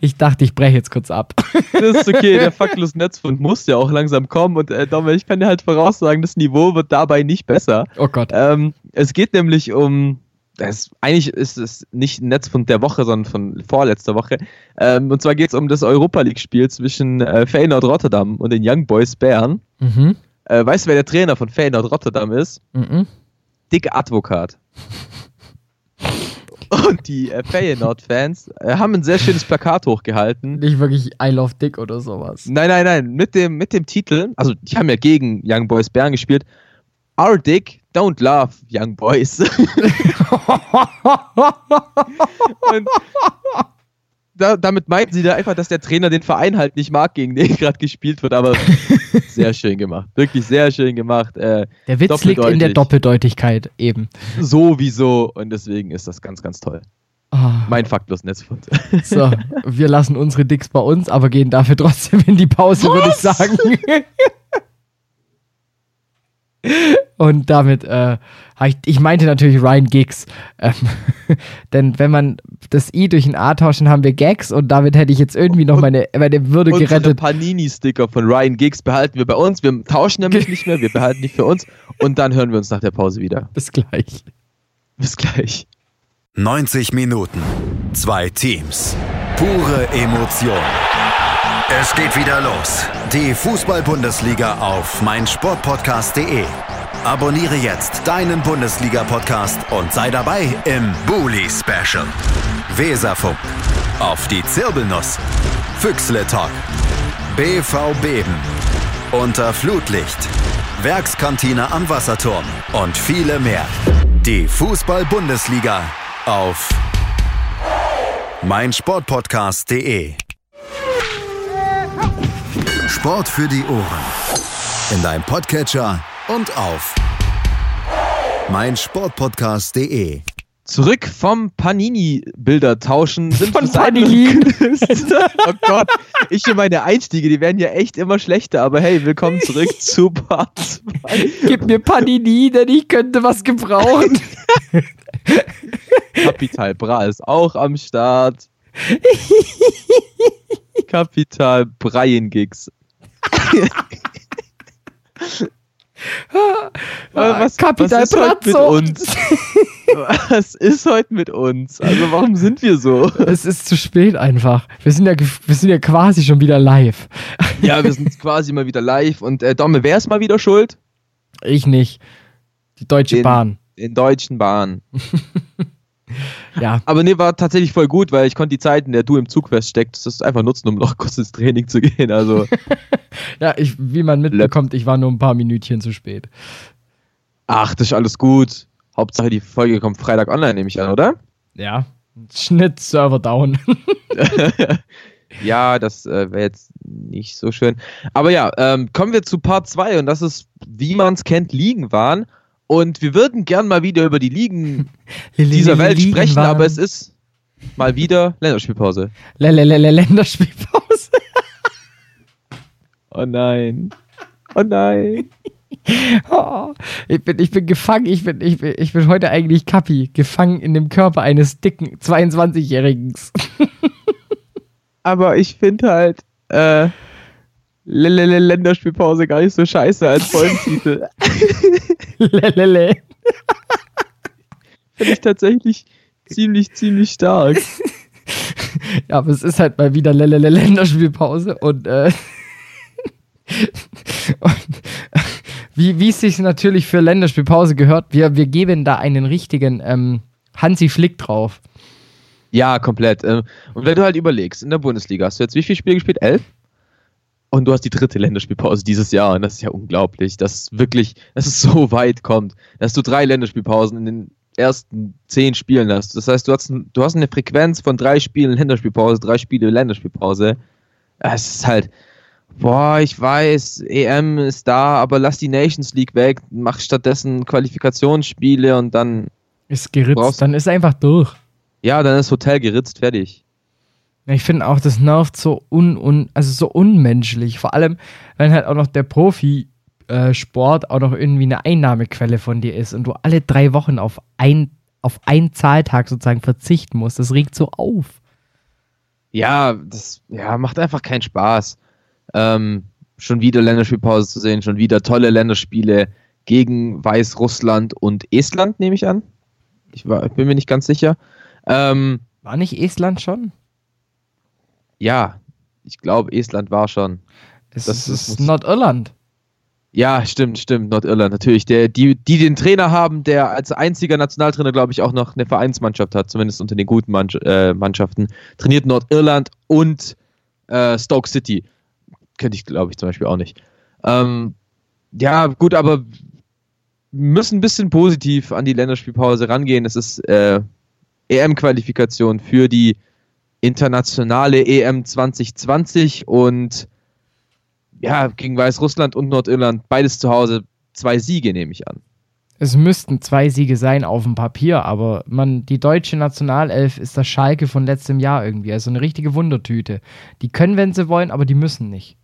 Ich dachte, ich breche jetzt kurz ab. <laughs> Das ist okay, der <laughs> faktlos Netzfund muss ja auch langsam kommen und äh, Dom, ich kann dir halt voraussagen, das Niveau wird dabei nicht besser. Oh Gott. Ähm, es geht nämlich um, das, eigentlich ist es nicht ein Netzfund der Woche, sondern von vorletzter Woche. Ähm, und zwar geht es um das Europa League-Spiel zwischen äh, Feyenoord Rotterdam und den Young Boys Bern. Mhm. Äh, weißt du, wer der Trainer von Feyenoord Rotterdam ist? Mhm. Dick Advokat. <laughs> Und die äh, Feyenoord-Fans äh, haben ein sehr schönes Plakat hochgehalten. Nicht wirklich I Love Dick oder sowas. Nein, nein, nein, mit dem, mit dem Titel, also die haben ja gegen Young Boys Bern gespielt. Our Dick, don't love Young Boys. <laughs> Und da, damit meinten sie da einfach, dass der Trainer den Verein halt nicht mag, gegen den <laughs> gerade gespielt wird, aber <laughs> sehr schön gemacht. Wirklich sehr schön gemacht. Äh, Der Witz liegt in der Doppeldeutigkeit eben. sowieso und deswegen ist das ganz, ganz toll. Ah, Mein faktlos Netzfund. <laughs> so, wir lassen unsere Dicks bei uns, aber gehen dafür trotzdem in die Pause, würde ich sagen. Und damit, äh, ich, ich meinte natürlich Ryan Giggs. Ähm, <laughs> denn wenn man das I durch ein A tauschen, haben wir Gags und damit hätte ich jetzt irgendwie noch meine, meine Würde Unsere gerettet. Panini-Sticker von Ryan Giggs behalten wir bei uns. Wir tauschen nämlich nicht mehr, wir behalten die für uns und dann hören wir uns nach der Pause wieder. <laughs> Bis gleich. Bis gleich. 90 Minuten, zwei Teams, pure Emotion. Es geht wieder los. Die Fußball-Bundesliga auf meinsportpodcast.de. Abonniere jetzt deinen Bundesliga-Podcast und sei dabei im Bully Special. Weserfunk, auf die Zirbelnuss, Füchsle Talk, BV Beben, unter Flutlicht, Werkskantine am Wasserturm und viele mehr. Die Fußball-Bundesliga auf meinsportpodcast.de. Sport für die Ohren. In deinem Podcatcher und auf meinsportpodcast.de. Zurück vom Panini-Bilder tauschen sind Von Klöster. <laughs> Oh Gott, ich und meine Einstiege, die werden ja echt immer schlechter, aber hey, willkommen zurück <laughs> zu Part 2. Gib mir Panini, denn ich könnte was gebrauchen. <laughs> Kapital Bra ist auch am Start. Kapital Brian Gigs. Was, Kapital was ist heute mit uns? <laughs> Was ist heute mit uns? Also warum sind wir so? es ist zu spät einfach. Wir sind ja, wir sind ja quasi schon wieder live. Ja, wir sind <laughs> quasi mal wieder live und äh, Domme, wer ist mal wieder schuld? Ich nicht. Die Deutsche Den- Bahn. In Deutschen Bahn. <laughs> Ja. Aber nee, war tatsächlich voll gut, weil ich konnte die Zeit, in der du im Zug feststeckst, das einfach nutzen, um noch <laughs> kurz ins Training zu gehen. Also, <laughs> Ja, ich, wie man mitbekommt, ich war nur ein paar Minütchen zu spät. ach, das ist alles gut. Hauptsache, die Folge kommt Freitag online, nehme ich an, oder? Ja. Schnitt, Server down. <laughs> Ja, das äh, wäre jetzt nicht so schön. Aber ja, ähm, kommen wir zu Part 2 und das ist, wie man es kennt, Ligen waren. Und wir würden gern mal wieder über die Ligen <laughs> dieser Welt Ligen sprechen, waren- aber es ist mal wieder Länderspielpause. Länderspielpause. Oh nein. Oh nein. <laughs> Oh, ich, bin, ich bin gefangen, ich bin, ich, bin, ich bin heute eigentlich Kappi, gefangen in dem Körper eines dicken 22-Jährigen. <laughs> Aber ich finde halt äh, L- L- L- Länderspielpause gar nicht so scheiße als Folgentitel. Lelele. finde ich tatsächlich ziemlich, ziemlich stark. <laughs> Ja, aber es ist halt mal wieder Lelele Länderspielpause und, äh, <laughs> und wie, wie es sich natürlich für Länderspielpause gehört, wir, wir geben da einen richtigen ähm, Hansi Flick drauf. Ja, komplett. ähm, Und wenn du halt überlegst, in der Bundesliga hast du jetzt wie viele Spiele gespielt? Elf? Und du hast die dritte Länderspielpause dieses Jahr. Und das ist ja unglaublich, dass es wirklich, dass es so weit kommt, dass du drei Länderspielpausen in den ersten zehn Spielen hast. Das heißt, du hast, du hast eine Frequenz von drei Spielen Länderspielpause, drei Spiele Länderspielpause. Es ist halt, boah, ich weiß, EM ist da, aber lass die Nations League weg, mach stattdessen Qualifikationsspiele und dann, Ist geritzt, dann ist einfach durch. ja, dann ist Hotel geritzt, fertig. Ich finde auch, das nervt so un, un also so unmenschlich. Vor allem, wenn halt auch noch der Profisport auch noch irgendwie eine Einnahmequelle von dir ist und du alle drei Wochen auf ein auf einen Zahltag sozusagen verzichten musst. Das regt so auf. Ja, das ja, macht einfach keinen Spaß. Ähm, schon wieder Länderspielpause zu sehen, schon wieder tolle Länderspiele gegen Weißrussland und Estland, nehme ich an. Ich, war, ich bin mir nicht ganz sicher. Ähm, War nicht Estland schon? Ja, ich glaube, Estland war schon. Es Das ist muss- Nordirland. Ja, stimmt, stimmt. Nordirland natürlich. Der, die, die den Trainer haben, der als einziger Nationaltrainer, glaube ich, auch noch eine Vereinsmannschaft hat, zumindest unter den guten Mann, äh, Mannschaften. Trainiert Nordirland und äh, Stoke City. Könnte ich, glaube ich, zum Beispiel auch nicht. Ähm, ja, gut, aber müssen ein bisschen positiv an die Länderspielpause rangehen. Es ist äh, EM-Qualifikation für die internationale EM 2020 und ja, gegen Weißrussland und Nordirland, beides zu Hause, zwei Siege nehme ich an. Es müssten zwei Siege sein auf dem Papier, aber man, die deutsche Nationalelf ist das Schalke von letztem Jahr irgendwie. Also eine richtige Wundertüte. Die können, wenn sie wollen, aber die müssen nicht.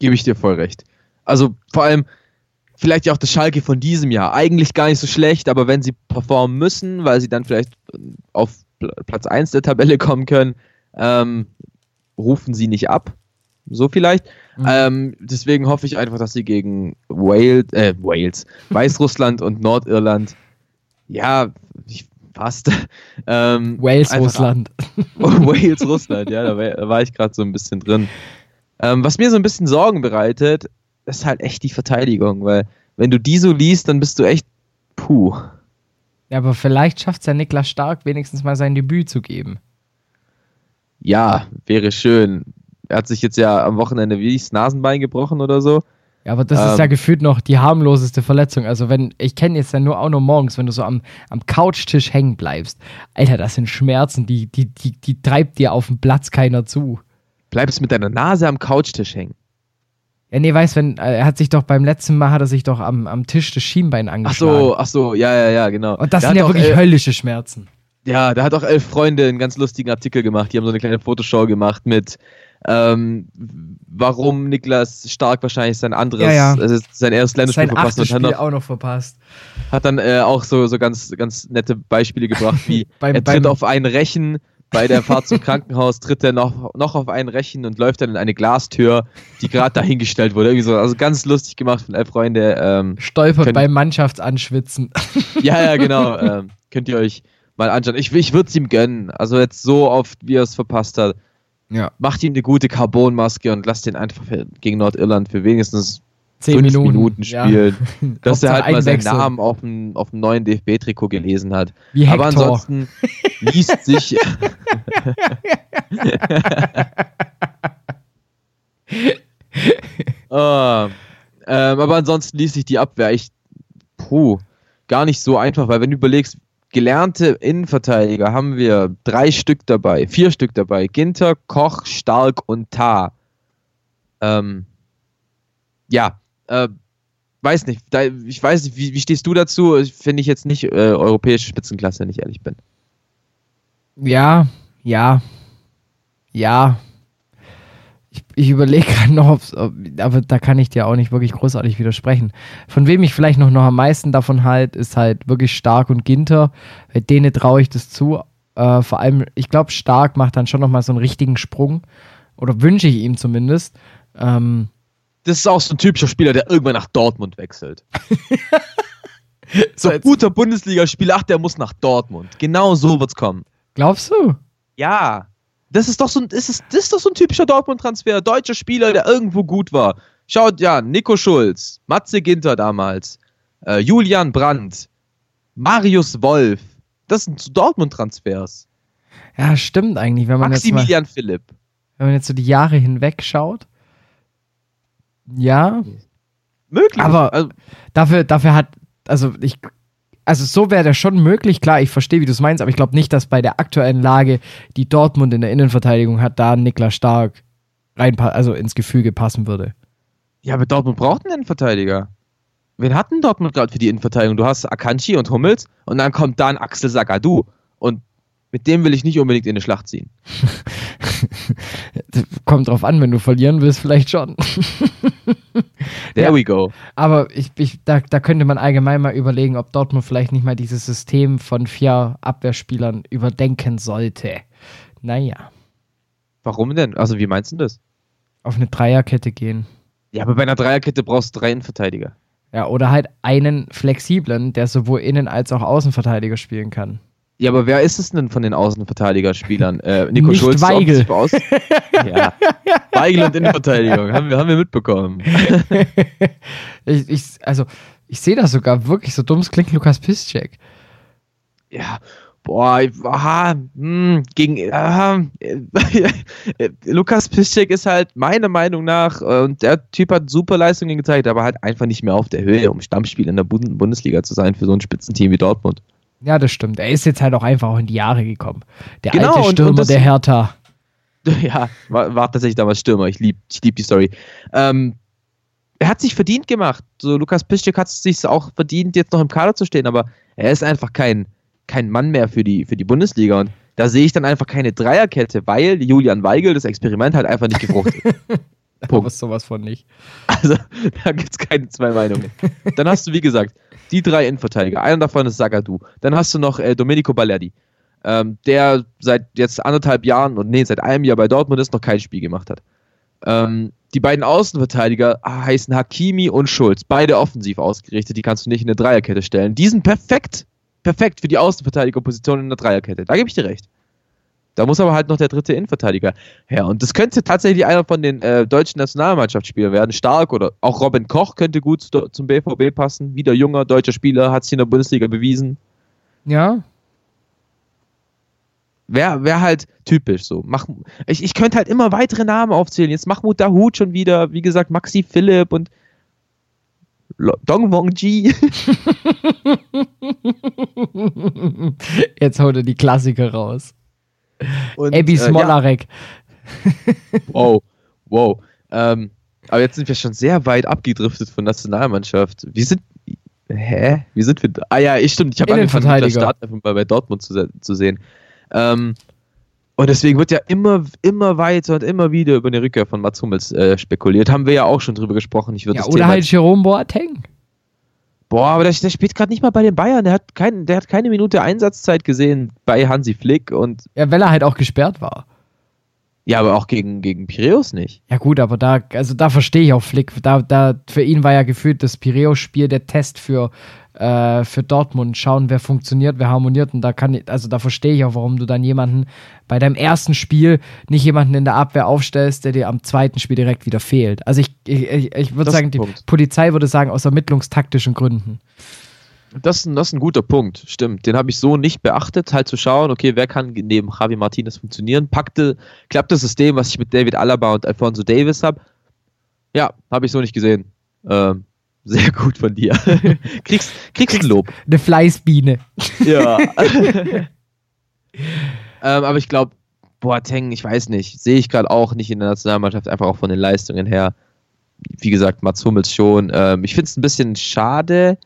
Gebe ich dir voll recht. Also vor allem, vielleicht ja auch das Schalke von diesem Jahr. Eigentlich gar nicht so schlecht, aber wenn sie performen müssen, weil sie dann vielleicht auf Platz 1 der Tabelle kommen können, ähm, rufen sie nicht ab. So vielleicht. Mhm. Ähm, deswegen hoffe ich einfach, dass sie gegen Wales, äh, Wales, <laughs> Weißrussland und Nordirland, ja, ich, fast. <laughs> Ähm, Wales, Russland. <laughs> Wales, Russland, ja, da war, da war ich gerade so ein bisschen drin. Ähm, was mir so ein bisschen Sorgen bereitet, ist halt echt die Verteidigung, weil wenn du die so liest, dann bist du echt puh. Ja, aber vielleicht schafft es ja Niklas Stark wenigstens mal sein Debüt zu geben. Ja, wäre schön. Er hat sich jetzt ja am Wochenende wie das Nasenbein gebrochen oder so. Ja, aber das ähm, ist ja ähm. gefühlt noch die harmloseste Verletzung. Also wenn, ich kenne jetzt ja nur auch nur morgens, wenn du so am, am Couchtisch hängen bleibst. Alter, das sind Schmerzen, die, die, die, die treibt dir auf dem Platz keiner zu. Bleibst mit deiner Nase am Couchtisch hängen. Ja, nee, weißt, wenn, äh, er hat sich doch beim letzten Mal hat er sich doch am, am Tisch das Schienbein angeschlagen. Ach so, ach so, ja, ja, ja, genau. Und das der sind ja wirklich elf, höllische Schmerzen. Ja, da hat auch elf Freunde einen ganz lustigen Artikel gemacht. Die haben so eine kleine Fotoshow gemacht mit, ähm, warum Niklas Stark wahrscheinlich sein anderes, ja, ja. Also sein erstes Länderspiel verpasst hat. Spiel noch, auch noch verpasst. Hat dann äh, auch so, so ganz, ganz nette Beispiele gebracht, wie <laughs> beim, er tritt auf einen Rechen, bei der Fahrt zum Krankenhaus tritt er noch, noch auf einen Rechen und läuft dann in eine Glastür, die gerade dahingestellt wurde. Irgendwie so, also ganz lustig gemacht von elf Freunde. Ähm, Stolpert beim Mannschaftsanschwitzen. <laughs> Ja, ja, genau. Ähm, könnt ihr euch mal anschauen. Ich, ich würde es ihm gönnen. Also jetzt so oft, wie er es verpasst hat. Ja. Macht ihm eine gute Carbonmaske und lasst ihn einfach gegen Nordirland für wenigstens Zehn fünf Minuten, Minuten spielen. Ja. <laughs> dass er halt mal seinen Namen auf dem, auf dem neuen DFB-Trikot gelesen hat. Wie Aber ansonsten <laughs> liest sich. uh, <laughs> ähm, aber ansonsten liest sich die Abwehr echt puh, gar nicht so einfach, weil wenn du überlegst, gelernte Innenverteidiger haben wir drei Stück dabei, vier Stück dabei. Ginter, Koch, Stark und Tar. Ähm, ja, äh, weiß nicht. Da, ich weiß nicht, wie, wie stehst du dazu? Finde ich jetzt nicht äh, europäische Spitzenklasse, wenn ich ehrlich bin. Ja, ja, ja. Ich, ich überlege <laughs> gerade noch, ob, aber da kann ich dir auch nicht wirklich großartig widersprechen. Von wem ich vielleicht noch, noch am meisten davon halt, ist halt wirklich Stark und Ginter. Denen traue ich das zu. Äh, vor allem, ich glaube, Stark macht dann schon nochmal so einen richtigen Sprung. Oder wünsche ich ihm zumindest. Ähm, das ist auch so ein typischer Spieler, der irgendwann nach Dortmund wechselt. <laughs> so ein guter Bundesligaspieler, ach, der muss nach Dortmund. Genau so wird's kommen. Glaubst du? Ja. Das ist doch so ein, das ist, das ist doch so ein typischer Dortmund-Transfer. Deutscher Spieler, der irgendwo gut war. Schaut, ja, Nico Schulz, Matze Ginter damals, äh, Julian Brandt, Marius Wolf. Das sind so Dortmund-Transfers. Ja, stimmt eigentlich, wenn man Maximilian jetzt mal, Philipp. Wenn man jetzt so die Jahre hinweg schaut. Ja. Möglich. Aber also, dafür, dafür hat, also ich, also so wäre das schon möglich. Klar, ich verstehe, wie du es meinst, aber ich glaube nicht, dass bei der aktuellen Lage, die Dortmund in der Innenverteidigung hat, da Niklas Stark rein, also ins Gefüge passen würde. Ja, aber Dortmund braucht einen Innenverteidiger. Wen hat denn Dortmund gerade für die Innenverteidigung? Du hast Akanji und Hummels und dann kommt da ein Axel Sagadou. Und mit dem will ich nicht unbedingt in eine Schlacht ziehen. <laughs> Kommt drauf an, wenn du verlieren willst, vielleicht schon. <laughs> There ja, we go. Aber ich, ich, da, da könnte man allgemein mal überlegen, ob Dortmund vielleicht nicht mal dieses System von vier Abwehrspielern überdenken sollte. Naja. Warum denn? Also, wie meinst du das? Auf eine Dreierkette gehen. Ja, aber bei einer Dreierkette brauchst du drei Innenverteidiger. Ja, oder halt einen flexiblen, der sowohl Innen- als auch Außenverteidiger spielen kann. Ja, aber wer ist es denn von den Außenverteidigerspielern? Äh, Nico Nicht Schulz Weigel. aus. ja. Weigel und Innenverteidigung, haben wir, haben wir mitbekommen. <laughs> ich, ich, also, ich sehe das sogar wirklich, so dumm es klingt, Lukas Piszczek. Ja, boah, aha, mh, gegen, aha, äh, <laughs> Lukas Piszczek ist halt meiner Meinung nach, äh, und der Typ hat super Leistungen gezeigt, aber halt einfach nicht mehr auf der Höhe, um Stammspiel in der Bund Bundesliga zu sein für so ein Spitzenteam wie Dortmund. Ja, das stimmt. Er ist jetzt halt auch einfach auch in die Jahre gekommen. Der Genau, alte und- Stürmer und das- der Hertha. <laughs> Ja, war, war tatsächlich damals Stürmer. Ich liebe ich lieb die Story. Ähm, er hat sich verdient gemacht. So, Lukas Piszczek hat es sich auch verdient, jetzt noch im Kader zu stehen, aber er ist einfach kein, kein Mann mehr für die, für die Bundesliga. Und da sehe ich dann einfach keine Dreierkette, weil Julian Weigel das Experiment halt einfach nicht gefruchtet. <laughs> <laughs> Aber sowas von nicht. Also, <laughs> da gibt es keine zwei Meinungen. Dann hast du, wie gesagt, die drei Innenverteidiger. Einer davon ist Sagadu. Dann hast du noch äh, Domenico Ballerdi, ähm, der seit jetzt anderthalb Jahren und nee, seit einem Jahr bei Dortmund ist, noch kein Spiel gemacht hat. Ähm, die beiden Außenverteidiger ah, heißen Hakimi und Schulz. Beide offensiv ausgerichtet. Die kannst du nicht in eine Dreierkette stellen. Die sind perfekt, perfekt für die Außenverteidigerposition in der Dreierkette. Da gebe ich dir recht. Da muss aber halt noch der dritte Innenverteidiger her. Und das könnte tatsächlich einer von den äh, deutschen Nationalmannschaftsspielern werden. Stark oder auch Robin Koch könnte gut zu, zum BVB passen. Wieder junger deutscher Spieler, hat sich in der Bundesliga bewiesen. Ja, Wäre wär halt typisch so. Mach, ich, ich könnte halt immer weitere Namen aufzählen. Jetzt Mahmoud Dahoud schon wieder, wie gesagt, Maxi Philipp und Dong Wong Ji. <laughs> jetzt holt er die Klassiker raus. Und, Ebi äh, ja, Smolarek. Wow, wow. Ähm, aber jetzt sind wir schon sehr weit abgedriftet von Nationalmannschaft. Wir sind. Hä? Wie sind wir? Ah ja, ich stimmt. Ich habe angefangen, Innenverteidiger. Startelf bei, bei Dortmund zu, zu sehen. Ähm, und deswegen wird ja immer, immer weiter und immer wieder über eine Rückkehr von Mats Hummels äh, spekuliert. Haben wir ja auch schon drüber gesprochen. Ich würde Ja, das oder Thema halt Jerome Boateng. Boah, aber der, der spielt gerade nicht mal bei den Bayern. Der hat, kein, der hat keine Minute Einsatzzeit gesehen bei Hansi Flick und Ja, weil er halt auch gesperrt war. ja, aber auch gegen, gegen Piräus nicht. Ja gut, aber da, also da verstehe ich auch Flick. Da, da, für ihn war ja gefühlt das Piräus-Spiel der Test für, äh, für Dortmund. Schauen, wer funktioniert, wer harmoniert. Und da kann ich, also da verstehe ich auch, warum du dann jemanden bei deinem ersten Spiel nicht jemanden in der Abwehr aufstellst, der dir am zweiten Spiel direkt wieder fehlt. Also ich, ich, ich, würde sagen, die Punkt. Polizei würde sagen, aus ermittlungstaktischen Gründen. Das, ist ein- das ist ein guter Punkt, stimmt. Den habe ich so nicht beachtet, halt zu schauen, okay, wer kann neben Javi Martinez funktionieren? Packte, klappt das System, was ich mit David Alaba und Alfonso Davis habe? Ja, habe ich so nicht gesehen. Ähm, sehr gut von dir. <laughs> kriegst, kriegst ein Lob. Eine Fleißbiene. Ja. <laughs> ähm, aber ich glaube, Boateng, ich weiß nicht, sehe ich gerade auch nicht in der Nationalmannschaft, einfach auch von den Leistungen her. Wie gesagt, Mats Hummels schon. Ähm, ich finde es ein bisschen schade,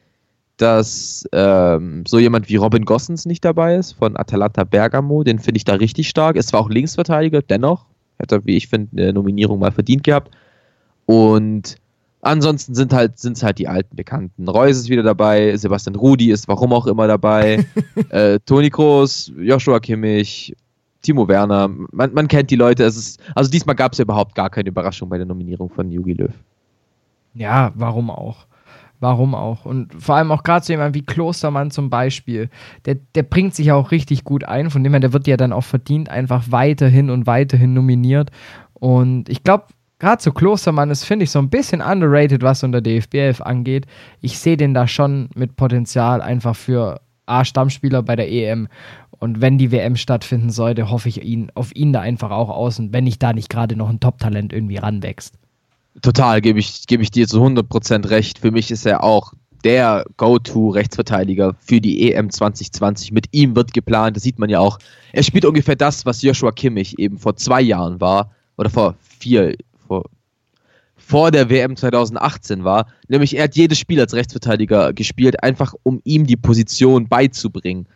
dass ähm, so jemand wie Robin Gossens nicht dabei ist von Atalanta Bergamo. Den finde ich da richtig stark. Es war auch Linksverteidiger, dennoch. Hätte er, wie ich finde, eine Nominierung mal verdient gehabt. Und ansonsten sind halt sind's halt die alten Bekannten. Reus ist wieder dabei, Sebastian Rudi ist warum auch immer dabei, <laughs> äh, Toni Kroos, Joshua Kimmich, Timo Werner. Man, man kennt die Leute. Es ist, also diesmal gab es ja überhaupt gar keine Überraschung bei der Nominierung von Jogi Löw. Ja, warum auch? Warum auch? Und vor allem auch gerade so jemand wie Klostermann zum Beispiel, der, der bringt sich ja auch richtig gut ein, von dem her, der wird ja dann auch verdient einfach weiterhin und weiterhin nominiert. Und ich glaube, gerade so Klostermann ist, finde ich, so ein bisschen underrated, was unter DFB 11 angeht. Ich sehe den da schon mit Potenzial einfach für A-Stammspieler bei der EM. Und wenn die WM stattfinden sollte, hoffe ich ihn, auf ihn da einfach auch aus. Und wenn nicht da nicht gerade noch ein Top-Talent irgendwie ranwächst. Total, gebe ich, gebe ich dir zu 100% recht. Für mich ist er auch der Go-To-Rechtsverteidiger für die EM 2020. Mit ihm wird geplant, das sieht man ja auch. Er spielt ungefähr das, was Joshua Kimmich eben vor zwei Jahren war, oder vor vier, vor, der WM 2018 war. Nämlich er hat jedes Spiel als Rechtsverteidiger gespielt, einfach um ihm die Position beizubringen.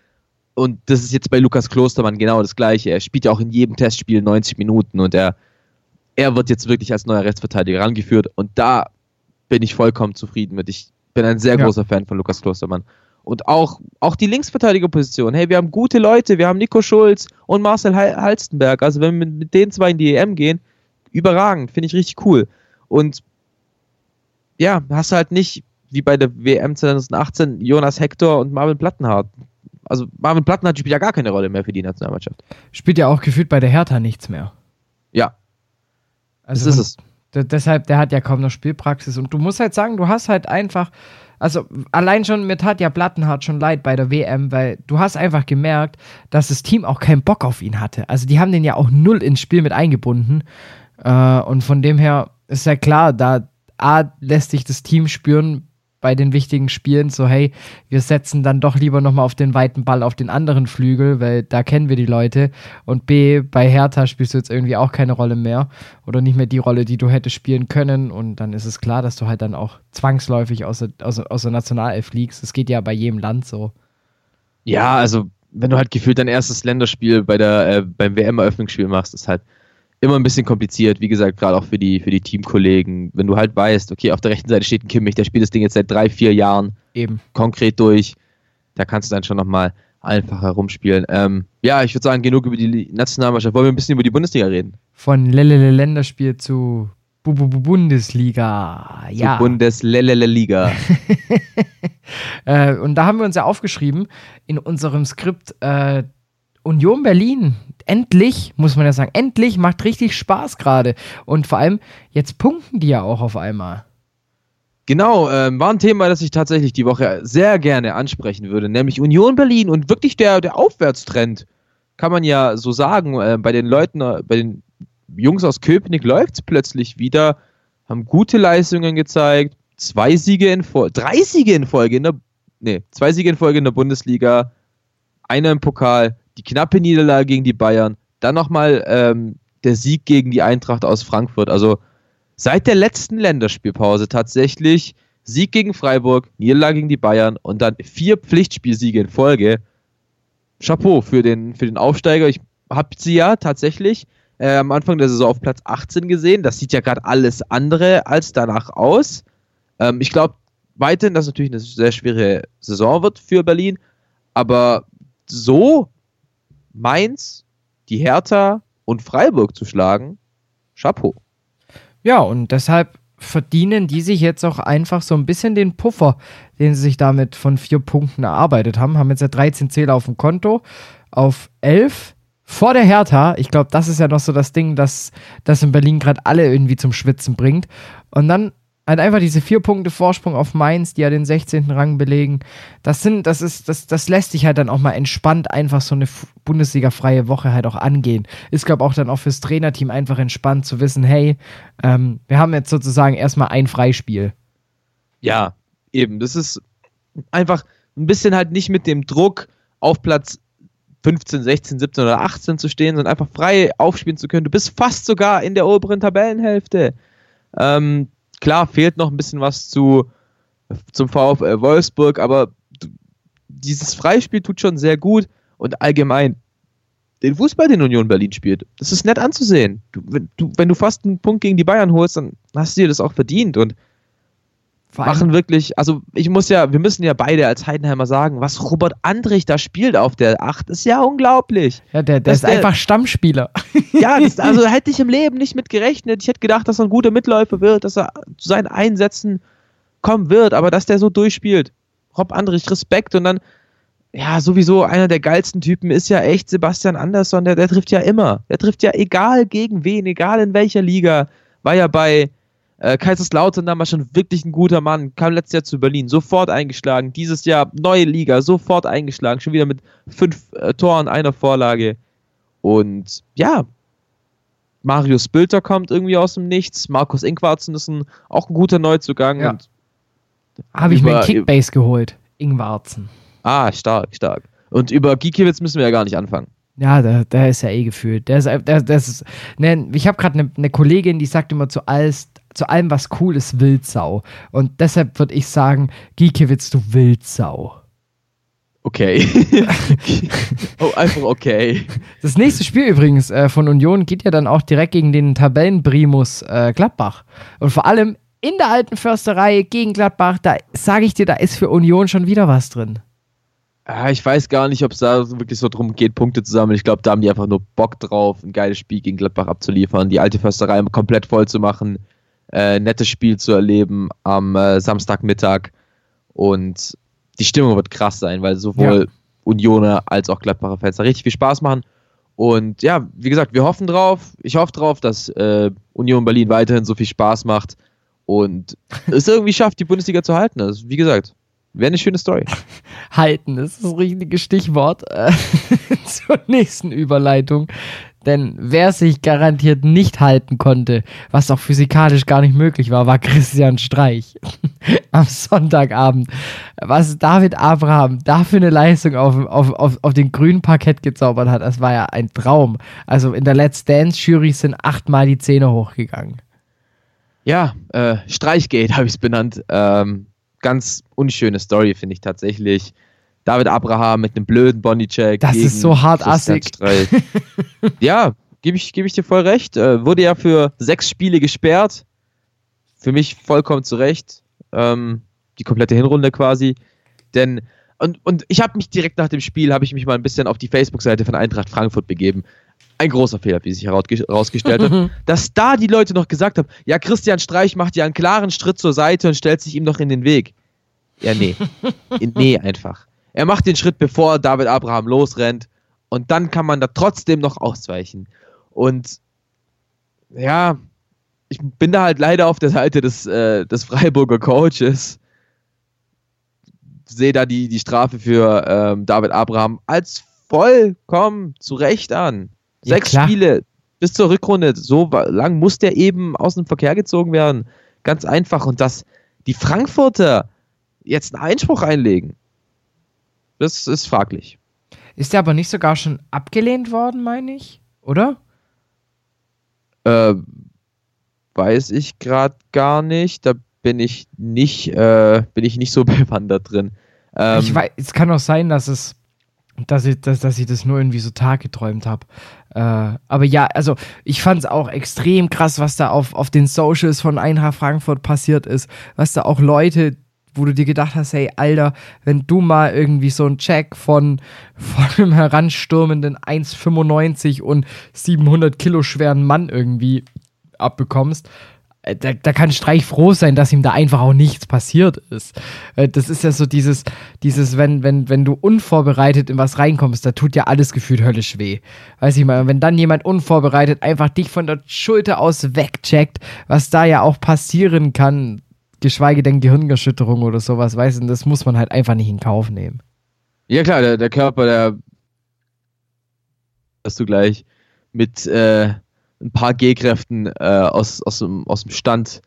Und das ist jetzt bei Lukas Klostermann genau das Gleiche. Er spielt ja auch in jedem Testspiel 90 Minuten und er er wird jetzt wirklich als neuer Rechtsverteidiger rangeführt und da bin ich vollkommen zufrieden mit. Ich bin ein sehr Ja. großer Fan von Lukas Klostermann. Und auch, auch die Linksverteidigerposition. Hey, wir haben gute Leute, wir haben Nico Schulz und Marcel Hal- Halstenberg. Also wenn wir mit, mit den zwei in die EM gehen, überragend, finde ich richtig cool. Und ja, hast halt nicht, wie bei der WM 2018, Jonas Hector und Marvin Plattenhardt. Also Marvin Plattenhardt spielt ja gar keine Rolle mehr für die Nationalmannschaft. Spielt ja auch gefühlt bei der Hertha nichts mehr. Ja, Also das ist es. Deshalb, der hat ja kaum noch Spielpraxis. Und du musst halt sagen, du hast halt einfach, also allein schon, mir tat ja Plattenhardt schon leid bei der WM, weil du hast einfach gemerkt, dass das Team auch keinen Bock auf ihn hatte. Also die haben den ja auch null ins Spiel mit eingebunden. Äh, und von dem her ist ja klar, da A lässt sich das Team spüren bei den wichtigen Spielen, so hey, wir setzen dann doch lieber nochmal auf den weiten Ball auf den anderen Flügel, weil da kennen wir die Leute. Und B, bei Hertha spielst du jetzt irgendwie auch keine Rolle mehr oder nicht mehr die Rolle, die du hättest spielen können. Und dann ist es klar, dass du halt dann auch zwangsläufig aus der, aus, aus der Nationalelf fliegst. Das geht ja bei jedem Land so. Ja, also wenn du halt gefühlt dein erstes Länderspiel bei der, äh, beim WM-Eröffnungsspiel machst, ist halt immer ein bisschen kompliziert. Wie gesagt, gerade auch für die, für die Teamkollegen. Wenn du halt weißt, okay, auf der rechten Seite steht ein Kimmich, der spielt das Ding jetzt seit drei, vier Jahren Eben. konkret durch. Da kannst du dann schon nochmal einfacher rumspielen. Ähm, ja, ich würde sagen, genug über die Nationalmannschaft. Wollen wir ein bisschen über die Bundesliga reden? Von Lelele Länderspiel zu Bu -Bu -Bu Bundesliga. Ja. Die Bundeslelele-Liga. <laughs> Äh, und da haben wir uns ja aufgeschrieben in unserem Skript äh, Union Berlin. Endlich, muss man ja sagen, endlich macht richtig Spaß gerade. Und vor allem, jetzt punkten die ja auch auf einmal. Genau, ähm, war ein Thema, das ich tatsächlich die Woche sehr gerne ansprechen würde, nämlich Union Berlin und wirklich der, der Aufwärtstrend, kann man ja so sagen. Äh, bei den Leuten, äh, bei den Jungs aus Köpenick läuft es plötzlich wieder, haben gute Leistungen gezeigt, zwei Siege in Folge, drei Siege in Folge in der, nee, zwei Siege in Folge in der Bundesliga, einer im Pokal, die knappe Niederlage gegen die Bayern, dann nochmal ähm, der Sieg gegen die Eintracht aus Frankfurt. Also seit der letzten Länderspielpause tatsächlich Sieg gegen Freiburg, Niederlage gegen die Bayern und dann vier Pflichtspielsiege in Folge. Chapeau für den, für den Aufsteiger. Ich habe sie ja tatsächlich äh, am Anfang der Saison auf Platz 18 gesehen. Das sieht ja gerade alles andere als danach aus. Ähm, ich glaube weiterhin, dass es natürlich eine sehr schwere Saison wird für Berlin. Aber so Mainz, die Hertha und Freiburg zu schlagen, Chapeau. Ja, und deshalb verdienen die sich jetzt auch einfach so ein bisschen den Puffer, den sie sich damit von vier Punkten erarbeitet haben. Haben jetzt ja 13 Zähler auf dem Konto, auf 11 vor der Hertha. Ich glaube, das ist ja noch so das Ding, das, das in Berlin gerade alle irgendwie zum Schwitzen bringt. Und dann halt einfach diese vier Punkte Vorsprung auf Mainz, die ja den 16. Rang belegen. Das sind, das ist, das, das lässt sich halt dann auch mal entspannt einfach so eine Bundesliga-freie Woche halt auch angehen. Ist, glaube auch dann auch fürs Trainerteam einfach entspannt zu wissen, hey, ähm, wir haben jetzt sozusagen erstmal ein Freispiel. Ja, eben. Das ist einfach ein bisschen halt nicht mit dem Druck auf Platz 15, 16, 17 oder 18 zu stehen, sondern einfach frei aufspielen zu können. Du bist fast sogar in der oberen Tabellenhälfte. Ähm, klar, fehlt noch ein bisschen was zu, zum VfL Wolfsburg, aber dieses Freispiel tut schon sehr gut und allgemein den Fußball, den Union Berlin spielt, das ist nett anzusehen. Du, wenn, du, wenn du fast einen Punkt gegen die Bayern holst, dann hast du dir das auch verdient und machen wirklich, also ich muss ja, wir müssen ja beide als Heidenheimer sagen, was Robert Andrich da spielt auf der 8, ist ja unglaublich. ja, der, der ist der- einfach Stammspieler. Ja, das, <laughs> also hätte ich im Leben nicht mit gerechnet. Ich hätte gedacht, dass er ein guter Mitläufer wird, dass er zu seinen Einsätzen kommen wird, aber dass der so durchspielt. Rob Andrich, Respekt und dann, ja, sowieso einer der geilsten Typen ist ja echt Sebastian Andersson, der, der trifft ja immer. Der trifft ja egal gegen wen, egal in welcher Liga. War ja bei äh, Kaiserslautern damals schon wirklich ein guter Mann, kam letztes Jahr zu Berlin, sofort eingeschlagen. Dieses Jahr neue Liga, sofort eingeschlagen, schon wieder mit fünf äh, Toren, einer Vorlage. Und ja, Marius Bülter kommt irgendwie aus dem Nichts. Markus Ingwarzen ist ein, auch ein guter Neuzugang. Ja. Habe ich mir einen Kickbase geholt. Ingwarzen. ah, stark, stark. Und über Gikiewicz müssen wir ja gar nicht anfangen. Ja, der, der ist ja eh gefühlt. Der ist, der, der ist, ne, ich habe gerade eine ne Kollegin, die sagt immer zu, alles, zu allem, was cool ist, Wildsau. Und deshalb würde ich sagen, Giekewitz, du Wildsau. Okay. <laughs> oh, einfach okay. Das nächste Spiel übrigens äh, von Union geht ja dann auch direkt gegen den Tabellenprimus äh, Gladbach. Und vor allem in der alten Försterei gegen Gladbach, da sage ich dir, da ist für Union schon wieder was drin. Ah, ich weiß gar nicht, ob es da wirklich so drum geht, Punkte zu sammeln. Ich glaube, da haben die einfach nur Bock drauf, ein geiles Spiel gegen Gladbach abzuliefern, die alte Försterei komplett voll zu machen, äh, nettes Spiel zu erleben am äh, Samstagmittag. Und die Stimmung wird krass sein, weil sowohl Unioner als auch Gladbacher Fans da richtig viel Spaß machen. Und ja, wie gesagt, wir hoffen drauf. Ich hoffe drauf, dass äh, Union Berlin weiterhin so viel Spaß macht und <laughs> es irgendwie schafft, die Bundesliga zu halten. Also, wie gesagt, wäre eine schöne Story. <laughs> Halten ist das richtige Stichwort äh, <laughs> zur nächsten Überleitung. Denn wer sich garantiert nicht halten konnte, was auch physikalisch gar nicht möglich war, war <laughs> Christian Streich <laughs> am Sonntagabend. Was David Abraham da für eine Leistung auf, auf, auf, auf den grünen Parkett gezaubert hat, das war ja ein Traum. Also in der Let's Dance-Jury sind achtmal die Zähne hochgegangen. Ja, äh, Streichgate <laughs> habe ich es benannt. Ähm, ganz unschöne Story, finde ich tatsächlich. David Abraham mit einem blöden Bodycheck. Das ist so hart assig. <laughs> ja, gebe ich, geb ich dir voll recht. Äh, wurde ja für sechs Spiele gesperrt. Für mich vollkommen zu Recht. Ähm, die komplette Hinrunde quasi. Denn, und, und ich habe mich direkt nach dem Spiel, habe ich mich mal ein bisschen auf die Facebook-Seite von Eintracht Frankfurt begeben. Ein großer Fehler, wie sich herausgestellt hat. <laughs> dass da die Leute noch gesagt haben, ja, Christian Streich macht ja einen klaren Schritt zur Seite und stellt sich ihm noch in den Weg. Ja, nee. <laughs> nee, einfach. Er macht den Schritt, bevor David Abraham losrennt. Und dann kann man da trotzdem noch ausweichen. Und ja, ich bin da halt leider auf der Seite des, äh, des Freiburger Coaches. Sehe da die, die Strafe für ähm, David Abraham als vollkommen zu Recht an. Ja, Sechs klar. Spiele bis zur Rückrunde. So lang muss der eben aus dem Verkehr gezogen werden. Ganz einfach. Und dass die Frankfurter jetzt einen Einspruch einlegen, das ist fraglich. Ist der aber nicht sogar schon abgelehnt worden, meine ich? Oder? Äh, weiß ich gerade gar nicht. Da bin ich nicht, äh, bin ich nicht so <laughs> bewandert drin. Ähm, ich weiß, es kann auch sein, dass es, dass ich, dass, dass ich das nur irgendwie so Tag geträumt habe. Äh, aber ja, also ich fand es auch extrem krass, was da auf, auf den Socials von Eintracht Frankfurt passiert ist. Was da auch Leute, wo du dir gedacht hast, hey, Alter, wenn du mal irgendwie so einen Check von, <laughs> von einem heranstürmenden 1,95 und 700 Kilo schweren Mann irgendwie abbekommst, äh, da, da kann Streich froh sein, dass ihm da einfach auch nichts passiert ist. Äh, das ist ja so dieses, dieses, wenn, wenn, wenn du unvorbereitet in was reinkommst, da tut ja alles gefühlt höllisch weh. Weiß ich mal, wenn dann jemand unvorbereitet einfach dich von der Schulter aus wegcheckt, was da ja auch passieren kann, geschweige denn Gehirnerschütterung oder sowas, weißt du, das muss man halt einfach nicht in Kauf nehmen. Ja klar, der, der Körper, der dass du gleich mit äh, ein paar G-Kräften äh, aus, aus, dem, aus dem Stand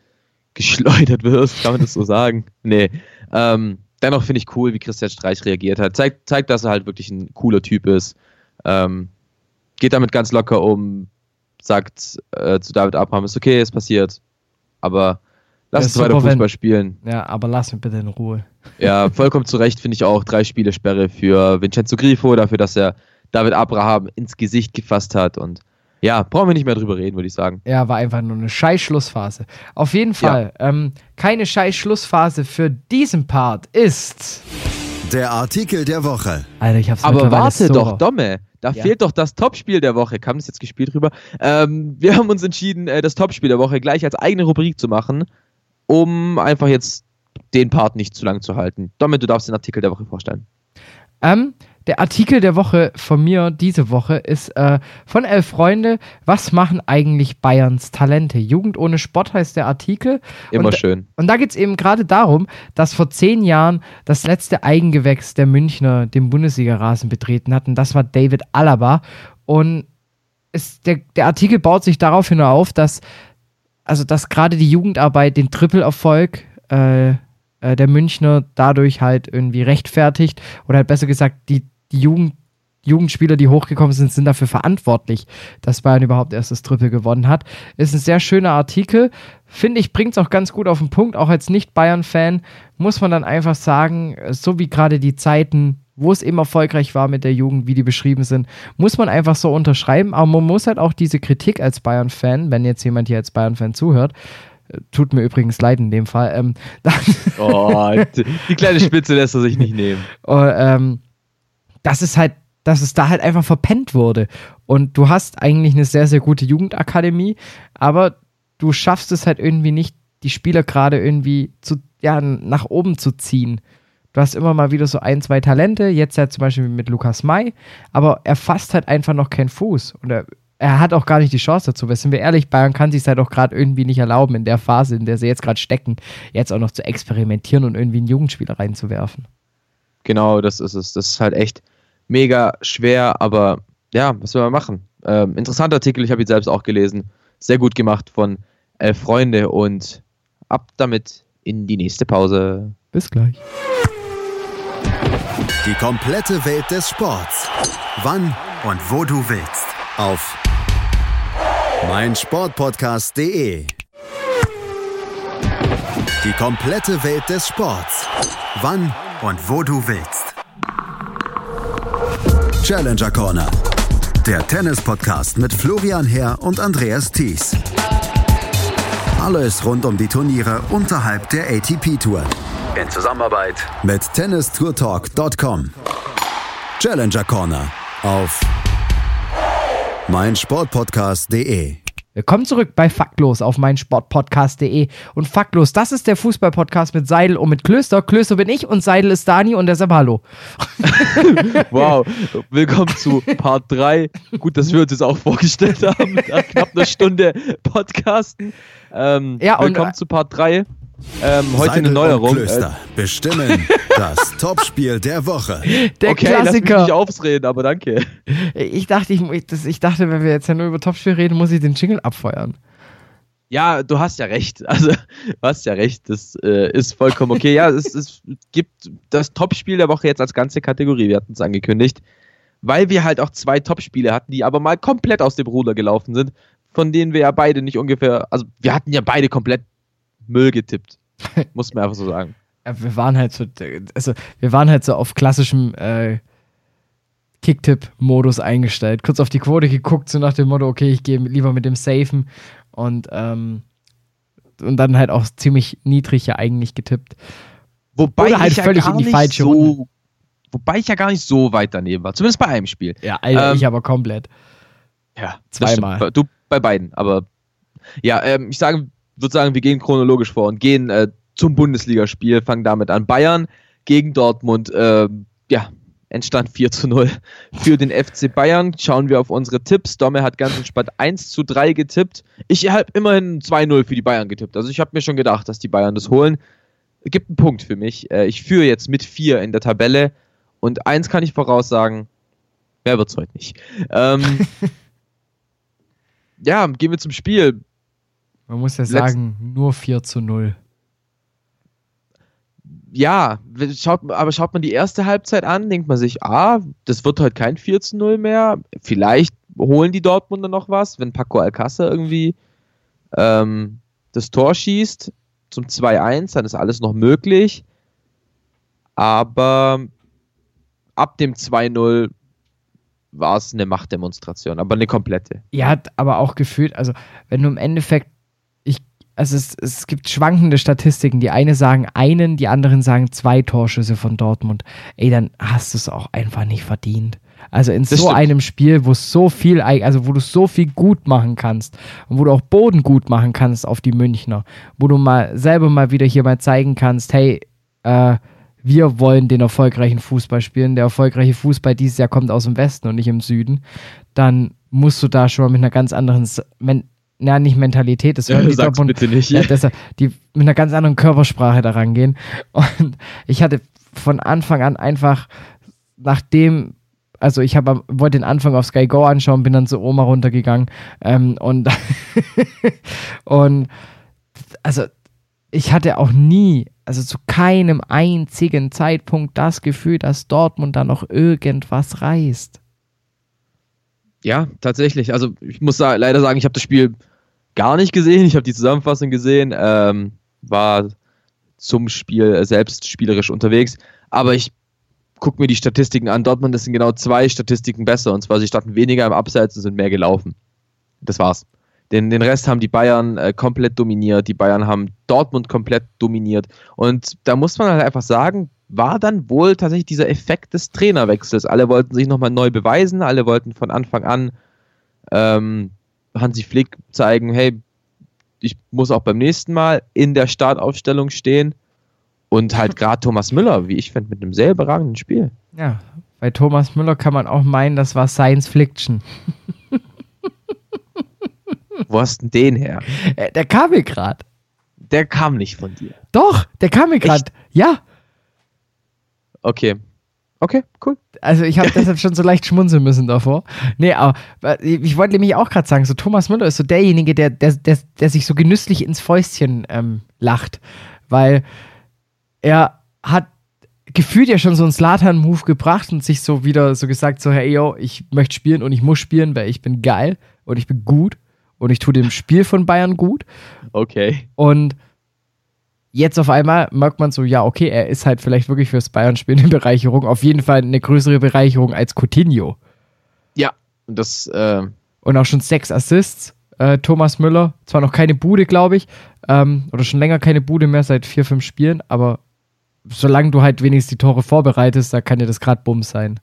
geschleudert wirst, kann man das so <laughs> sagen? Nee. Ähm, dennoch finde ich cool, wie Christian Streich reagiert hat. Zeigt, zeigt, dass er halt wirklich ein cooler Typ ist. Ähm, geht damit ganz locker um, sagt äh, zu David Abraham, ist okay, ist passiert. Aber Lass uns weiter Fußball wenn, spielen. Ja, aber lass mich bitte in Ruhe. Ja, vollkommen zu Recht finde ich auch drei Spiele Sperre für Vincenzo Grifo, dafür, dass er David Abraham ins Gesicht gefasst hat und ja, brauchen wir nicht mehr drüber reden, würde ich sagen. Ja, war einfach nur eine scheiß Schlussphase. Auf jeden Fall, ja. ähm, keine scheiß Schlussphase für diesen Part ist. Der Artikel der Woche. Alter, ich hab's Aber warte so doch, Domme. Da ja. fehlt doch das Topspiel der Woche. Kam das jetzt gespielt drüber? Ähm, wir haben uns entschieden, äh, das Topspiel der Woche gleich als eigene Rubrik zu machen um einfach jetzt den Part nicht zu lang zu halten. Damit du darfst den Artikel der Woche vorstellen. Ähm, der Artikel der Woche von mir diese Woche ist äh, von Elf Freunde. Was machen eigentlich Bayerns Talente? Jugend ohne Sport heißt der Artikel. Immer und, schön. Und da geht es eben gerade darum, dass vor zehn Jahren das letzte Eigengewächs der Münchner den Bundesliga-Rasen betreten hat. Und das war David Alaba. Und der, der Artikel baut sich daraufhin auf, dass also dass gerade die Jugendarbeit den Triple-Erfolg äh, äh, der Münchner dadurch halt irgendwie rechtfertigt oder halt besser gesagt, die, die Jugend, Jugendspieler, die hochgekommen sind, sind dafür verantwortlich, dass Bayern überhaupt erst das Triple gewonnen hat. Ist ein sehr schöner Artikel. Finde ich, bringt es auch ganz gut auf den Punkt. Auch als Nicht-Bayern-Fan muss man dann einfach sagen, so wie gerade die Zeiten wo es eben erfolgreich war mit der Jugend, wie die beschrieben sind, muss man einfach so unterschreiben. Aber man muss halt auch diese Kritik als Bayern-Fan, wenn jetzt jemand hier als Bayern-Fan zuhört, äh, tut mir übrigens leid in dem Fall. Ähm, <laughs> oh, die kleine Spitze lässt er sich nicht nehmen. Und, oh, ähm, das ist halt, dass es da halt einfach verpennt wurde. Und du hast eigentlich eine sehr, sehr gute Jugendakademie, aber du schaffst es halt irgendwie nicht, die Spieler gerade irgendwie zu, ja, nach oben zu ziehen Du hast immer mal wieder so ein, zwei Talente, jetzt ja zum Beispiel mit Lukas May, aber er fasst halt einfach noch keinen Fuß. Und er, er hat auch gar nicht die Chance dazu. Weil sind wir ehrlich, Bayern kann sich halt auch gerade irgendwie nicht erlauben, in der Phase, in der sie jetzt gerade stecken, jetzt auch noch zu experimentieren und irgendwie einen Jugendspieler reinzuwerfen. Genau, das ist es. Das ist halt echt mega schwer, aber ja, was will man machen? Ähm, interessanter Artikel, ich habe ihn selbst auch gelesen. Sehr gut gemacht von Elf Freunde und ab damit in die nächste Pause. Bis gleich. Die komplette Welt des Sports. Wann und wo du willst. Auf meinsportpodcast.de. Die komplette Welt des Sports. Wann und wo du willst. Challenger Corner. Der Tennis-Podcast mit Florian Herr und Andreas Thies. Alles rund um die Turniere unterhalb der ATP-Tour. In Zusammenarbeit mit tennistourtalk.com. Challenger Corner auf meinsportpodcast.de. Willkommen zurück bei Faktlos auf meinsportpodcast.de. Und Faktlos, das ist der Fußballpodcast mit Seidel und mit Klöster. Klöster bin ich und Seidel ist Dani und deshalb Hallo. <laughs> Wow, willkommen zu Part 3. Gut, dass wir uns das auch vorgestellt haben. Nach knapp einer Stunde Podcasten. Ähm, Ja, und- willkommen zu Part 3. Ähm, heute Seidel eine Neuerung. Und Klöster bestimmen <laughs> das Topspiel der Woche. Der okay, lass mich Klassiker. nicht aufreden, aber danke. Ich dachte, ich, ich, das, ich dachte, wenn wir jetzt ja nur über Topspiel reden, muss ich den Jingle abfeuern. Ja, du hast ja recht. Also, du hast ja recht. Das äh, ist vollkommen okay. Ja, es, es gibt das Topspiel der Woche jetzt als ganze Kategorie. Wir hatten es angekündigt. Weil wir halt auch zwei Topspiele hatten, die aber mal komplett aus dem Ruder gelaufen sind, von denen wir ja beide nicht ungefähr, also wir hatten ja beide komplett Müll getippt. Muss man einfach so sagen. <laughs> Ja, wir waren halt so, also wir waren halt so auf klassischem äh, Kicktipp-Modus eingestellt. Kurz auf die Quote geguckt, so nach dem Motto, okay, ich gehe lieber mit dem Safen und, ähm, und dann halt auch ziemlich niedrig ja eigentlich getippt. Wobei Oder halt ich ja völlig gar in die nicht falsche so, Wobei ich ja gar nicht so weit daneben war. Zumindest bei einem Spiel. Ja, Alter, Ähm, ich aber komplett. Ja, Zweimal. Du bei beiden, aber ja, ähm, ich sage, würde sagen, wir gehen chronologisch vor und gehen äh, zum Bundesligaspiel, fangen damit an. Bayern gegen Dortmund, ähm, ja, entstand 4 zu 0 für den FC Bayern. Schauen wir auf unsere Tipps. Domme hat ganz entspannt 1 zu 3 getippt. Ich habe immerhin 2-0 für die Bayern getippt. Also ich habe mir schon gedacht, dass die Bayern das holen. Gibt einen Punkt für mich. Äh, ich führe jetzt mit 4 in der Tabelle und eins kann ich voraussagen, mehr wird's heute nicht. Ähm, <laughs> ja, gehen wir zum Spiel. Man muss ja Letz- sagen, nur 4 zu 0. Ja, schaut, aber schaut man die erste Halbzeit an, denkt man sich, ah, das wird heute kein 4 zu 0 mehr. Vielleicht holen die Dortmunder noch was, wenn Paco Alcázar irgendwie ähm, das Tor schießt zum 2-1, dann ist alles noch möglich. Aber ab dem 2-0 war es eine Machtdemonstration, aber eine komplette. Ja, hat aber auch gefühlt, also wenn du im Endeffekt, also es, es gibt schwankende Statistiken. Die eine sagen einen, die anderen sagen zwei Torschüsse von Dortmund. Ey, dann hast du es auch einfach nicht verdient. Also in Das so stimmt. einem Spiel, wo so viel, also wo du so viel gut machen kannst und wo du auch Boden gut machen kannst auf die Münchner, wo du mal selber mal wieder hier mal zeigen kannst, hey, äh, wir wollen den erfolgreichen Fußball spielen. Der erfolgreiche Fußball dieses Jahr kommt aus dem Westen und nicht im Süden. Dann musst du da schon mal mit einer ganz anderen, S- ja, nicht Mentalität, das hören die Sag's Dortmund, bitte nicht. ja, deshalb, die mit einer ganz anderen Körpersprache da rangehen. Und ich hatte von Anfang an einfach, nachdem, also ich habe wollte den Anfang auf Sky Go anschauen, bin dann zu Oma runtergegangen ähm, und <laughs> und also ich hatte auch nie, also zu keinem einzigen Zeitpunkt das Gefühl, dass Dortmund da noch irgendwas reißt. Ja, tatsächlich. Also ich muss sa leider sagen, ich habe das Spiel gar nicht gesehen. Ich habe die Zusammenfassung gesehen, ähm, war zum Spiel selbst spielerisch unterwegs. Aber ich gucke mir die Statistiken an. Dortmund das sind genau zwei Statistiken besser. Und zwar, sie standen weniger im Abseits und sind mehr gelaufen. Das war's. Den, den Rest haben die Bayern äh, komplett dominiert. Die Bayern haben Dortmund komplett dominiert. Und da muss man halt einfach sagen, war dann wohl tatsächlich dieser Effekt des Trainerwechsels. Alle wollten sich nochmal neu beweisen, alle wollten von Anfang an ähm, Hansi Flick zeigen, hey, ich muss auch beim nächsten Mal in der Startaufstellung stehen. Und halt <laughs> gerade Thomas Müller, wie ich finde, mit einem sehr überragenden Spiel. Ja, bei Thomas Müller kann man auch meinen, das war Science Fiction. <laughs> Wo hast denn den her? Äh, Der kam mir gerade. Der kam nicht von dir. Doch, der kam mir gerade. Ja, Okay. Okay, cool. also ich habe <laughs> deshalb schon so leicht schmunzeln müssen davor. Nee, aber äh, ich wollte nämlich auch gerade sagen, so Thomas Müller ist so derjenige, der, der, der, der sich so genüsslich ins Fäustchen ähm, lacht, weil er hat gefühlt ja schon so einen Slatan-Move gebracht und sich so wieder so gesagt, so, hey, yo, ich möchte spielen und ich muss spielen, weil ich bin geil und ich bin gut und ich tue dem Spiel von Bayern gut. Okay. Und jetzt auf einmal merkt man so, ja, okay, er ist halt vielleicht wirklich fürs Bayern-Spiel eine Bereicherung. Auf jeden Fall eine größere Bereicherung als Coutinho. Ja, und das, äh, Und auch schon sechs Assists. Äh, Thomas Müller, zwar noch keine Bude, glaube ich, ähm, oder schon länger keine Bude mehr, seit vier, fünf Spielen, aber solange du halt wenigstens die Tore vorbereitest, da kann dir das gerade Bums sein.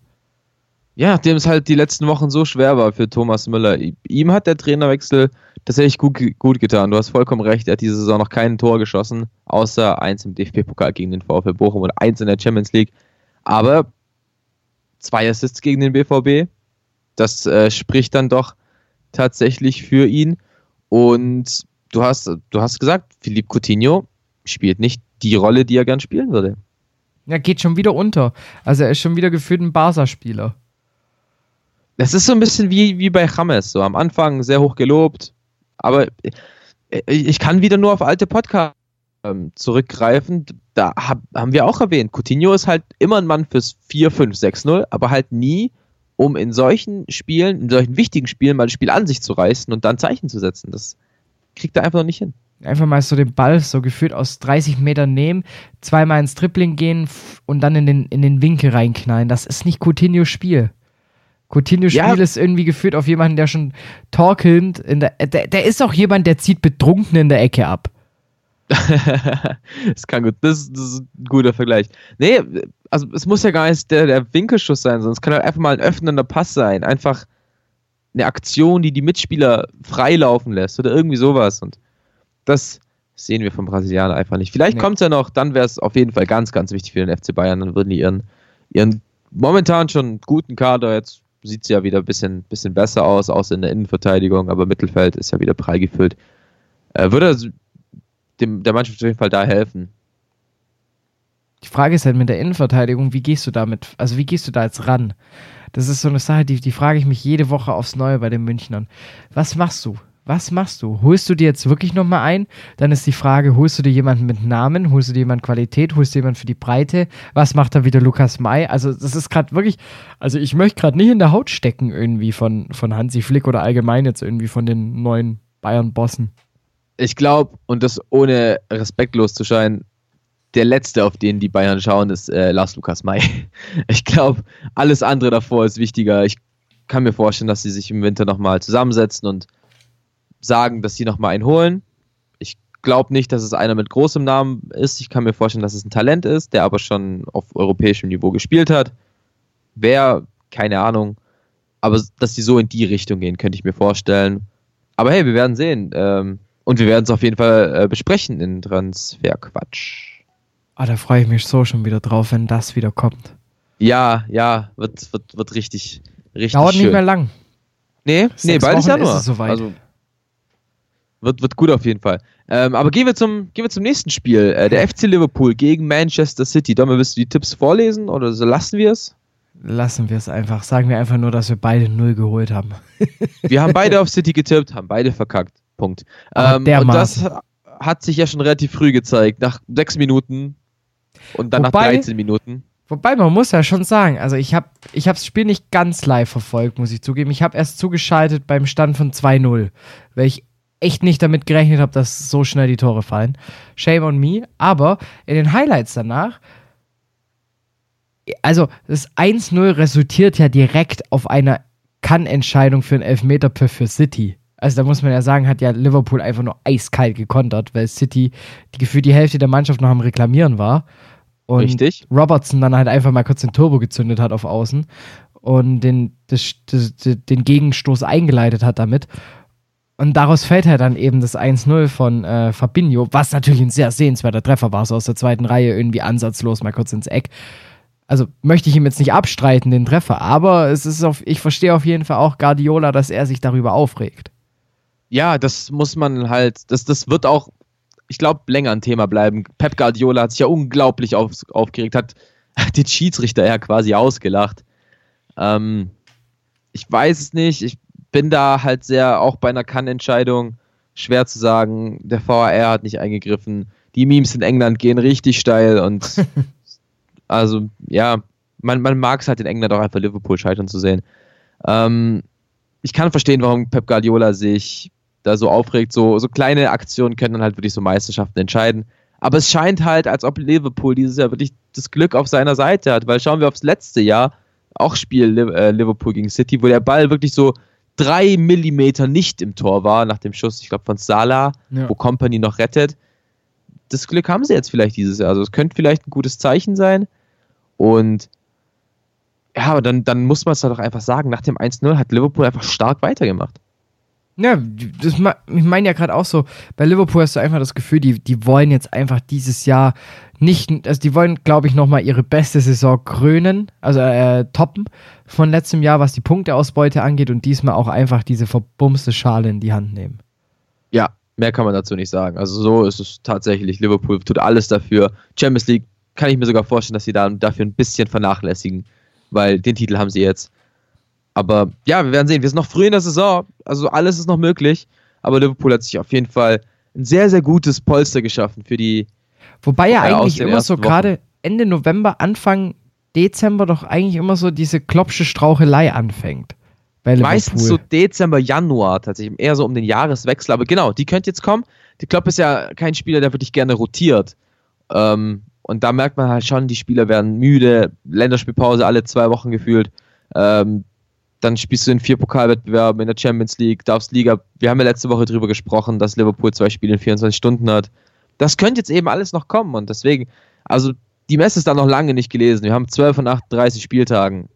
ja, nachdem es halt die letzten Wochen so schwer war für Thomas Müller. Ihm hat der Trainerwechsel tatsächlich gut, ge- gut getan. Du hast vollkommen recht, er hat diese Saison noch kein Tor geschossen, außer eins im DFB-Pokal gegen den VfL Bochum und eins in der Champions League. Aber zwei Assists gegen den BVB, das äh, spricht dann doch tatsächlich für ihn. Und du hast, du hast gesagt, Philippe Coutinho spielt nicht die Rolle, die er gern spielen würde. Ja, geht schon wieder unter. Also er ist schon wieder gefühlt ein Barca-Spieler. Das ist so ein bisschen wie, wie bei James, so am Anfang sehr hoch gelobt, aber äh, ich kann wieder nur auf alte Podcasts ähm, zurückgreifen. Da hab, haben wir auch erwähnt, Coutinho ist halt immer ein Mann fürs 4, 5, 6, 0, aber halt nie, um in solchen Spielen, in solchen wichtigen Spielen mal das Spiel an sich zu reißen und dann Zeichen zu setzen. Das kriegt er einfach noch nicht hin. Einfach mal so den Ball so gefühlt aus 30 Metern nehmen, zweimal ins Tripling gehen und dann in den, in den Winkel reinknallen. Das ist nicht Coutinho's Spiel. Coutinho's Ja. Ist irgendwie geführt auf jemanden, der schon torkelnd in der, der. Der ist auch jemand, der zieht betrunken in der Ecke ab. <laughs> das kann gut, das, das ist ein guter Vergleich. Nee, also es muss ja gar nicht der, der Winkelschuss sein, sondern es kann halt einfach mal ein öffnender Pass sein. Einfach eine Aktion, die die Mitspieler freilaufen lässt oder irgendwie sowas. Und das sehen wir vom Brasilianer einfach nicht. Vielleicht Nee. kommt es ja noch, dann wäre es auf jeden Fall ganz, ganz wichtig für den FC Bayern. Dann würden die ihren, ihren momentan schon guten Kader, jetzt sieht es ja wieder ein bisschen, bisschen besser aus, außer in der Innenverteidigung, aber Mittelfeld ist ja wieder prall gefüllt. Äh, würde dem, der Mannschaft auf jeden Fall da helfen. Die Frage ist halt mit der Innenverteidigung, wie gehst du damit, also wie gehst du da jetzt ran? Das ist so eine Sache, die, die frage ich mich jede Woche aufs Neue bei den Münchnern. Was machst du? Was machst du? Holst du dir jetzt wirklich nochmal ein? Dann ist die Frage, holst du dir jemanden mit Namen? Holst du dir jemanden Qualität? Holst du jemanden für die Breite? Was macht da wieder Lukas May? Also das ist gerade wirklich, also ich möchte gerade nicht in der Haut stecken irgendwie von, von Hansi Flick oder allgemein jetzt irgendwie von den neuen Bayern-Bossen. Ich glaube, und das ohne respektlos zu scheinen, der letzte, auf den die Bayern schauen, ist äh, Lars Lukas May. <laughs> Ich glaube, alles andere davor ist wichtiger. Ich kann mir vorstellen, dass sie sich im Winter nochmal zusammensetzen und sagen, dass sie nochmal einen holen. Ich glaube nicht, dass es einer mit großem Namen ist. Ich kann mir vorstellen, dass es ein Talent ist, der aber schon auf europäischem Niveau gespielt hat. Wer, keine Ahnung. Aber dass sie so in die Richtung gehen, könnte ich mir vorstellen. Aber hey, wir werden sehen. Ähm, und wir werden es auf jeden Fall äh, besprechen in Transferquatsch. Ah, da freue ich mich so schon wieder drauf, wenn das wieder kommt. Ja, ja, wird, wird, wird richtig, richtig Dauert schön. nicht mehr lang. Nee, nee, Sechs bald ist Wochen Januar. ist es soweit. Also, wird, wird gut auf jeden Fall. Ähm, aber gehen wir zum, gehen wir zum nächsten Spiel. Äh, der FC Liverpool gegen Manchester City. Domme, willst du die Tipps vorlesen oder so lassen wir es? Lassen wir es einfach. Sagen wir einfach nur, dass wir beide null geholt haben. Wir haben beide <laughs> auf City getippt, haben beide verkackt. Punkt. Ähm, und das hat sich ja schon relativ früh gezeigt. Nach sechs Minuten und dann Wobei- nach 13 Minuten. Wobei, man muss ja schon sagen, also ich habe ich hab das Spiel nicht ganz live verfolgt, muss ich zugeben. Ich habe erst zugeschaltet beim Stand von 2-0, weil ich echt nicht damit gerechnet habe, dass so schnell die Tore fallen. Shame on me. Aber in den Highlights danach, also das 1-0 resultiert ja direkt auf einer Kann-Entscheidung für einen Elfmeterpfiff für City. Also da muss man ja sagen, hat ja Liverpool einfach nur eiskalt gekontert, weil City die gefühlt die Hälfte der Mannschaft noch am Reklamieren war. Und Richtig. Robertson dann halt einfach mal kurz den Turbo gezündet hat auf Außen und den, das, das, den Gegenstoß eingeleitet hat damit. Und daraus fällt halt dann eben das 1-0 von äh, Fabinho, was natürlich ein sehr sehenswerter Treffer war, so aus der zweiten Reihe irgendwie ansatzlos, mal kurz ins Eck. Also möchte ich ihm jetzt nicht abstreiten, den Treffer, aber es ist auf, ich verstehe auf jeden Fall auch Guardiola, dass er sich darüber aufregt. Ja, das muss man halt, das, das wird auch, ich glaube, länger ein Thema bleiben. Pep Guardiola hat sich ja unglaublich auf, aufgeregt, hat den Schiedsrichter ja quasi ausgelacht. Ähm, ich weiß es nicht, ich bin da halt sehr, auch bei einer Kann-Entscheidung, schwer zu sagen. Der VAR hat nicht eingegriffen. Die Memes in England gehen richtig steil und <laughs> also ja, man, man mag es halt in England auch einfach Liverpool scheitern zu sehen. Ähm, ich kann verstehen, warum Pep Guardiola sich da so aufregt. So, so kleine Aktionen können dann halt wirklich so Meisterschaften entscheiden. Aber es scheint halt, als ob Liverpool dieses Jahr wirklich das Glück auf seiner Seite hat, weil schauen wir aufs letzte Jahr, auch Spiel äh, Liverpool gegen City, wo der Ball wirklich so drei Millimeter nicht im Tor war, nach dem Schuss, ich glaube, von Salah, ja. wo Company noch rettet. Das Glück haben sie jetzt vielleicht dieses Jahr. Also es könnte vielleicht ein gutes Zeichen sein. Und ja, aber dann, dann muss man es halt auch einfach sagen, nach dem 1-0 hat Liverpool einfach stark weitergemacht. Ja, das, ich meine ja gerade auch so, bei Liverpool hast du einfach das Gefühl, die, die wollen jetzt einfach dieses Jahr nicht, also die wollen, glaube ich, nochmal ihre beste Saison krönen, also äh, toppen von letztem Jahr, was die Punkteausbeute angeht und diesmal auch einfach diese verbumste Schale in die Hand nehmen. Ja, mehr kann man dazu nicht sagen. Also so ist es tatsächlich. Liverpool tut alles dafür. Champions League kann ich mir sogar vorstellen, dass sie da dafür ein bisschen vernachlässigen, weil den Titel haben sie jetzt. Aber ja, wir werden sehen. Wir sind noch früh in der Saison, also alles ist noch möglich. Aber Liverpool hat sich auf jeden Fall ein sehr, sehr gutes Polster geschaffen für die. Wobei ja eigentlich immer so gerade Ende November, Anfang Dezember doch eigentlich immer so diese klopsche Strauchelei anfängt. Meistens so Dezember, Januar tatsächlich, eher so um den Jahreswechsel. Aber genau, die könnte jetzt kommen. Die Klopp ist ja kein Spieler, der wirklich gerne rotiert. Ähm, und da merkt man halt schon, die Spieler werden müde. Länderspielpause alle zwei Wochen gefühlt. Ähm, dann spielst du in vier Pokalwettbewerben in der Champions League, darfst Liga. Wir haben ja letzte Woche darüber gesprochen, dass Liverpool zwei Spiele in 24 Stunden hat. Das könnte jetzt eben alles noch kommen und deswegen, also die Messe ist da noch lange nicht gelesen. Wir haben 12 von 38 Spieltagen.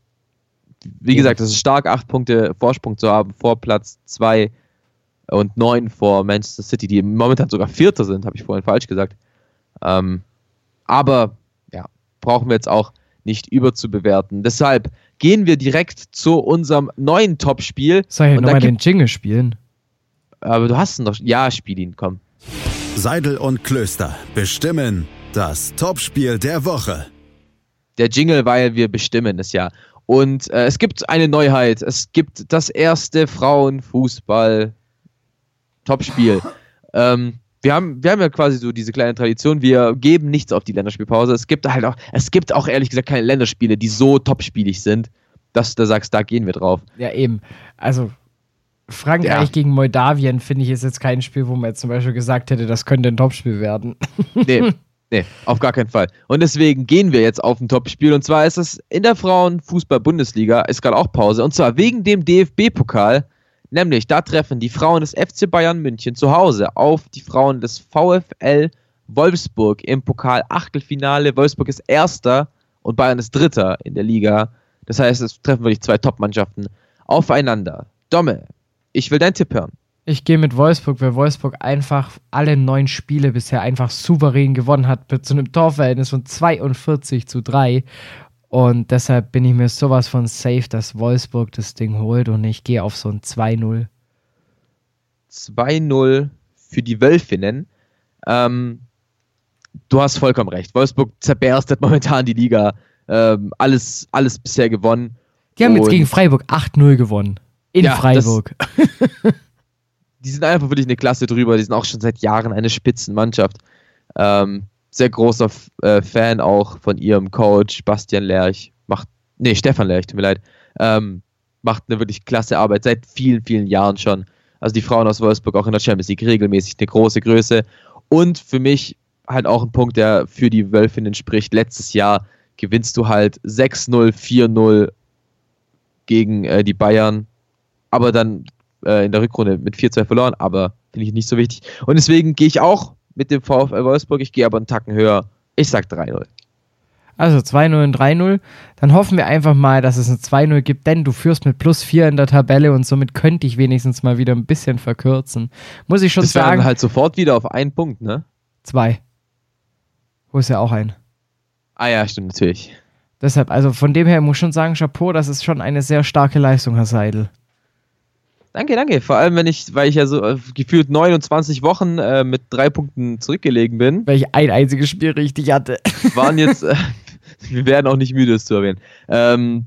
Wie gesagt, das ist stark, acht Punkte Vorsprung zu haben vor Platz 2 und 9 vor Manchester City, die momentan sogar Vierter sind, habe ich vorhin falsch gesagt. Ähm, aber ja, brauchen wir jetzt auch nicht überzubewerten. Deshalb gehen wir direkt zu unserem neuen Topspiel. Soll ich nochmal den Jingle spielen? Aber du hast ihn doch. Ja, spiel ihn, komm. Seidel und Klöster bestimmen das Topspiel der Woche. Der Jingle, weil wir bestimmen es ja. Und äh, es gibt eine Neuheit. Es gibt das erste Frauenfußball-Topspiel. <laughs> ähm, wir haben, wir haben ja quasi so diese kleine Tradition, wir geben nichts auf die Länderspielpause. Es gibt halt auch, es gibt auch ehrlich gesagt keine Länderspiele, die so topspielig sind, dass du da sagst, da gehen wir drauf. Ja, eben. Also Frankreich ja. gegen Moldawien, finde ich, ist jetzt kein Spiel, wo man jetzt zum Beispiel gesagt hätte, das könnte ein Topspiel werden. Nee, <laughs> nee, auf gar keinen Fall. Und deswegen gehen wir jetzt auf ein Topspiel. Und zwar ist es in der Frauenfußball-Bundesliga, ist gerade auch Pause. Und zwar wegen dem DFB-Pokal Nämlich, da treffen die Frauen des FC Bayern München zu Hause auf die Frauen des VfL Wolfsburg im Pokal-Achtelfinale. Wolfsburg ist Erster und Bayern ist Dritter in der Liga. Das heißt, es treffen wirklich zwei Top-Mannschaften aufeinander. Domme, ich will deinen Tipp hören. Ich gehe mit Wolfsburg, weil Wolfsburg einfach alle neun Spiele bisher einfach souverän gewonnen hat, mit so einem Torverhältnis von 42 zu 3. Und deshalb bin ich mir sowas von safe, dass Wolfsburg das Ding holt und ich gehe auf so ein 2-0. 2-0 für die Wölfinnen. Ähm, du hast vollkommen recht. Wolfsburg zerberstet <laughs> momentan die Liga. Ähm, alles, alles bisher gewonnen. Die haben jetzt gegen Freiburg 8-0 gewonnen. In ja, Freiburg. Das, <laughs> die sind einfach wirklich eine Klasse drüber. Die sind auch schon seit Jahren eine Spitzenmannschaft. Ähm, sehr großer äh, Fan auch von ihrem Coach, Bastian Lerch. Macht, nee, Stefan Lerch, tut mir leid. Ähm, macht eine wirklich klasse Arbeit seit vielen, vielen Jahren schon. Also die Frauen aus Wolfsburg auch in der Champions League regelmäßig eine große Größe. Und für mich halt auch ein Punkt, der für die Wölfinnen spricht. Letztes Jahr gewinnst du halt 6-0, 4-0 gegen äh, die Bayern, aber dann äh, in der Rückrunde mit 4-2 verloren, aber finde ich nicht so wichtig. Und deswegen gehe ich auch mit dem VfL Wolfsburg. Ich gehe aber einen Tacken höher. Ich sag 3-0. Also 2-0 und 3-0. Dann hoffen wir einfach mal, dass es ein 2-0 gibt, denn du führst mit plus 4 in der Tabelle und somit könnte ich wenigstens mal wieder ein bisschen verkürzen. Muss ich schon das sagen. Das halt sofort wieder auf einen Punkt, ne? Zwei. Wo ist ja auch ein? Ah ja, stimmt, natürlich. Deshalb, also von dem her muss ich schon sagen, Chapeau, das ist schon eine sehr starke Leistung, Herr Seidel. Danke, danke. Vor allem, wenn ich, weil ich ja so äh, gefühlt 29 Wochen äh, mit drei Punkten zurückgelegen bin. Weil ich ein einziges Spiel richtig hatte. Waren jetzt, <laughs> äh, wir werden auch nicht müde, es zu erwähnen. Ähm,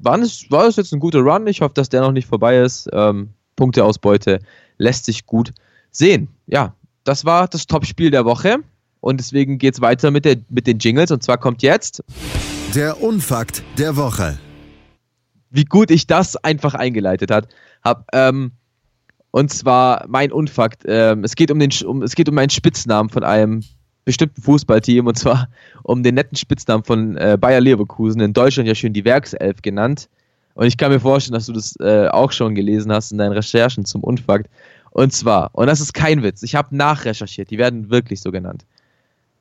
waren es, war es jetzt ein guter Run? Ich hoffe, dass der noch nicht vorbei ist. Ähm, Punkteausbeute lässt sich gut sehen. Ja, das war das Top-Spiel der Woche. Und deswegen geht es weiter mit, der, mit den Jingles. Und zwar kommt jetzt. Der Unfakt der Woche. Wie gut ich das einfach eingeleitet hat habe. Ähm, und zwar mein Unfakt. Ähm, es, geht um den, um, es geht um einen Spitznamen von einem bestimmten Fußballteam und zwar um den netten Spitznamen von äh, Bayer Leverkusen, in Deutschland ja schön die Werkself genannt. Und ich kann mir vorstellen, dass du das äh, auch schon gelesen hast in deinen Recherchen zum Unfakt. Und zwar, und das ist kein Witz, ich habe nachrecherchiert, die werden wirklich so genannt.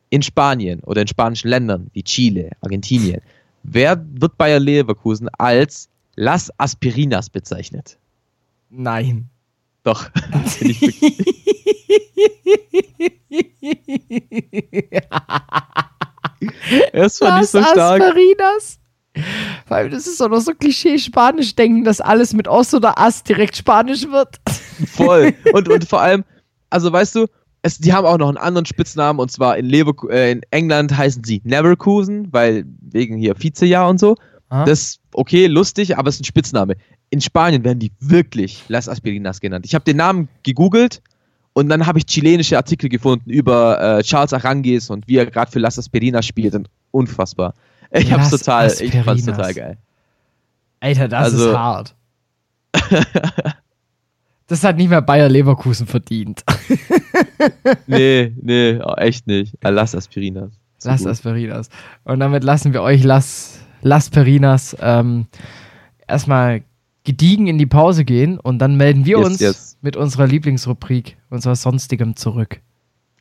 In Spanien oder in spanischen Ländern wie Chile, Argentinien, wer wird Bayer Leverkusen als Las Aspirinas bezeichnet? Nein. Doch. <laughs> <laughs> das fand ich so stark. Asparinas. Weil das ist doch noch so Klischee-Spanisch denken, dass alles mit Os oder As direkt Spanisch wird. <laughs> Voll. Und, und vor allem, also weißt du, es, die haben auch noch einen anderen Spitznamen und zwar in, Leverku äh, in England heißen sie Neverkusen, weil wegen hier Vizejahr und so. Ah. Das ist okay, lustig, aber es ist ein Spitzname in Spanien werden die wirklich Las Aspirinas genannt. Ich habe den Namen gegoogelt und dann habe ich chilenische Artikel gefunden über äh, Charles Arangis und wie er gerade für Las Aspirinas spielt. Und unfassbar. Ich hab's total, ich fand's total geil. Alter, das also, ist hart. das hat nicht mehr Bayer Leverkusen verdient. <laughs> nee, nee, echt nicht. Las Aspirinas. Las gut. Aspirinas. Und damit lassen wir euch Las, Las Perinas ähm, erstmal gediegen in die Pause gehen und dann melden wir yes, uns yes. mit unserer Lieblingsrubrik, unserer sonstigem zurück.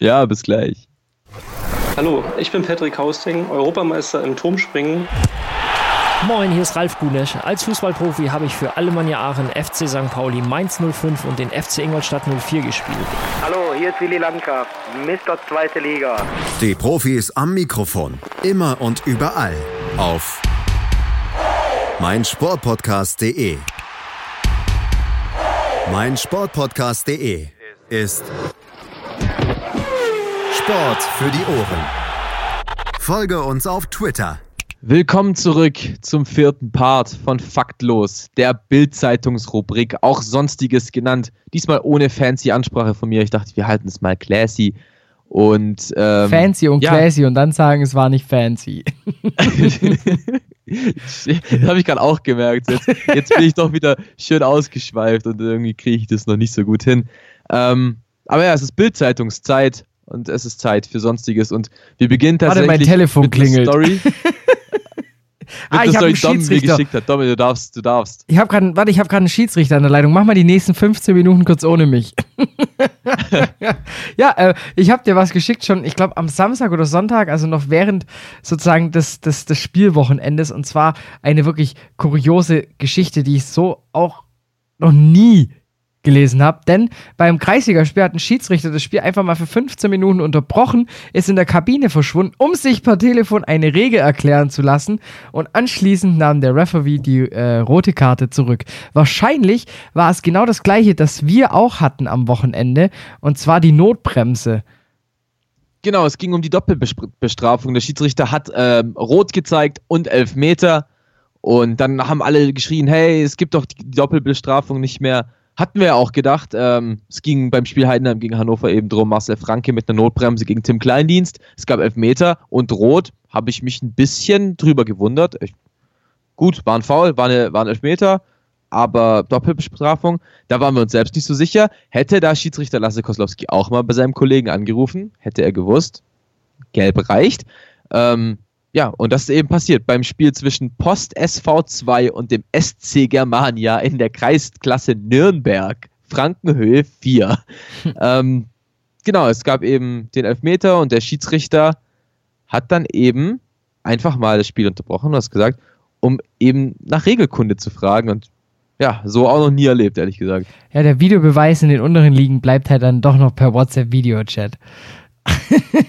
Ja, bis gleich. Hallo, ich bin Patrick Hausting, Europameister im Turmspringen. Moin, hier ist Ralf Gunesch. Als Fußballprofi habe ich für Alemannia Aachen, FC St. Pauli, Mainz 05 und den FC Ingolstadt 04 gespielt. Hallo, hier ist Willi Landgraf, Mr. Zweite Liga. Die Profis am Mikrofon, immer und überall auf meinsportpodcast.de mein Sportpodcast.de ist Sport für die Ohren. Folge uns auf Twitter. Willkommen zurück zum vierten Part von Faktlos, der Bild-Zeitungsrubrik, auch Sonstiges genannt. Diesmal ohne fancy Ansprache von mir. Ich dachte, wir halten es mal classy. Und, ähm, fancy und ja. classy und dann sagen, es war nicht fancy. <laughs> das habe ich gerade auch gemerkt. Jetzt, jetzt, bin ich doch wieder schön ausgeschweift und irgendwie kriege ich das noch nicht so gut hin. Ähm, aber ja, es ist Bildzeitungszeit und es ist Zeit für Sonstiges und wir beginnen tatsächlich Warte, mein Telefon mit klingelt. Story. <laughs> ah, ich habe einen Schiedsrichter. geschickt hat. Domi, du darfst, du darfst. Ich habe gerade, warte, ich habe gerade einen Schiedsrichter an der Leitung. Mach mal die nächsten 15 Minuten kurz ohne mich. <laughs> ja, äh, ich habe dir was geschickt schon, ich glaube am Samstag oder Sonntag, also noch während sozusagen des, des, des Spielwochenendes und zwar eine wirklich kuriose Geschichte, die ich so auch noch nie gelesen habe. Denn beim Kreisligaspiel hat ein Schiedsrichter das Spiel einfach mal für 15 Minuten unterbrochen, ist in der Kabine verschwunden, um sich per Telefon eine Regel erklären zu lassen. Und anschließend nahm der Referee die äh, rote Karte zurück. Wahrscheinlich war es genau das gleiche, das wir auch hatten am Wochenende. Und zwar die Notbremse. Genau, es ging um die Doppelbestrafung. Der Schiedsrichter hat ähm, rot gezeigt und elf Meter. Und dann haben alle geschrien, hey, es gibt doch die Doppelbestrafung nicht mehr. Hatten wir ja auch gedacht. Ähm, es ging beim Spiel Heidenheim gegen Hannover eben drum. Marcel Franke mit einer Notbremse gegen Tim Kleindienst. Es gab Elfmeter und Rot. Habe ich mich ein bisschen drüber gewundert. Ich, gut, war ein Foul, war, eine, war ein Elfmeter, aber Doppelbestrafung. Da waren wir uns selbst nicht so sicher. Hätte da Schiedsrichter Lasse Koslowski auch mal bei seinem Kollegen angerufen, hätte er gewusst, gelb reicht. Ähm, ja, und das ist eben passiert beim Spiel zwischen Post SV2 und dem SC Germania in der Kreisklasse Nürnberg, Frankenhöhe 4. <laughs> ähm, genau, es gab eben den Elfmeter und der Schiedsrichter hat dann eben einfach mal das Spiel unterbrochen und hast gesagt, um eben nach Regelkunde zu fragen und ja, so auch noch nie erlebt, ehrlich gesagt. Ja, der Videobeweis in den unteren Ligen bleibt halt dann doch noch per WhatsApp-Video-Chat.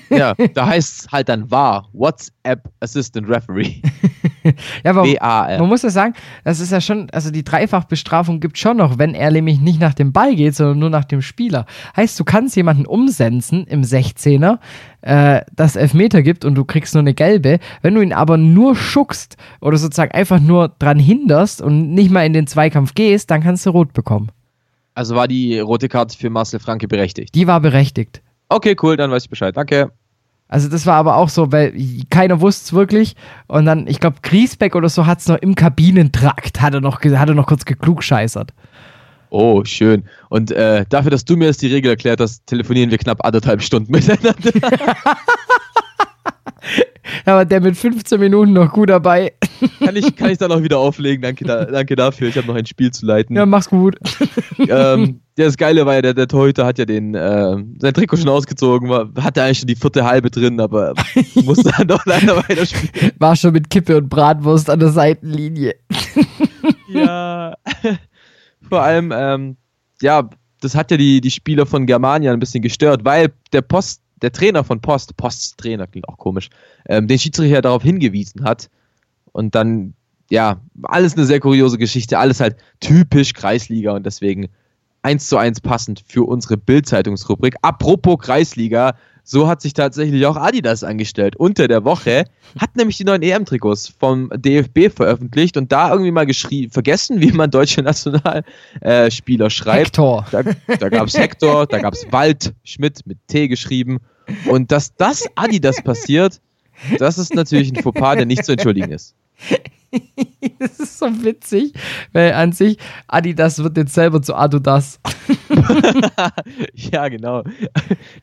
Ja, <laughs> da heißt es halt dann wahr. WhatsApp Assistant Referee. <laughs> ja, aber man muss ja sagen, das ist ja schon, also die Dreifachbestrafung gibt schon noch, wenn er nämlich nicht nach dem Ball geht, sondern nur nach dem Spieler. Heißt, du kannst jemanden umsenzen im 16er, äh, das Elfmeter gibt und du kriegst nur eine gelbe. Wenn du ihn aber nur schuckst oder sozusagen einfach nur dran hinderst und nicht mal in den Zweikampf gehst, dann kannst du rot bekommen. Also war die rote Karte für Marcel Franke berechtigt? Die war berechtigt. Okay, cool, dann weiß ich Bescheid. Danke. Also das war aber auch so, weil keiner wusste es wirklich. Und dann, ich glaube, Griesbeck oder so hat es noch im Kabinentrakt, hat er noch, hat er noch kurz geklugscheißert. Oh, schön. Und äh, dafür, dass du mir jetzt die Regel erklärt hast, telefonieren wir knapp anderthalb Stunden miteinander. <laughs> <laughs> <laughs> Ja, aber der mit 15 Minuten noch gut dabei. <laughs> Kann ich, kann ich da noch wieder auflegen? Danke, da, danke dafür. Ich habe noch ein Spiel zu leiten. Ja, mach's gut. <laughs> Ähm, das Geile war ja, der, der Torhüter hat ja den, äh, sein Trikot schon ausgezogen, war, hatte eigentlich schon die vierte Halbe drin, aber musste dann doch leider weiterspielen. War schon mit Kippe und Bratwurst an der Seitenlinie. ja. Vor allem, ähm, ja, das hat ja die, die Spieler von Germania ein bisschen gestört, weil der Post der Trainer von Post, Posts Trainer klingt auch komisch, ähm, den Schiedsrichter darauf hingewiesen hat. Und dann, ja, alles eine sehr kuriose Geschichte, alles halt typisch Kreisliga und deswegen eins zu eins passend für unsere Bild-Zeitungsrubrik. Apropos Kreisliga, so hat sich tatsächlich auch Adidas angestellt. Unter der Woche hat nämlich die neuen EM-Trikots vom DFB veröffentlicht und da irgendwie mal geschrieben, vergessen, wie man deutsche Nationalspieler schreibt. Hector. Da, da gab es Hector, da gab es Wald Schmidt mit T geschrieben. Und dass das Adidas passiert, das ist natürlich ein Fauxpas, der nicht zu entschuldigen ist. <laughs> das ist so witzig, weil an sich Adidas wird jetzt selber zu Adudas. <laughs> ja, genau.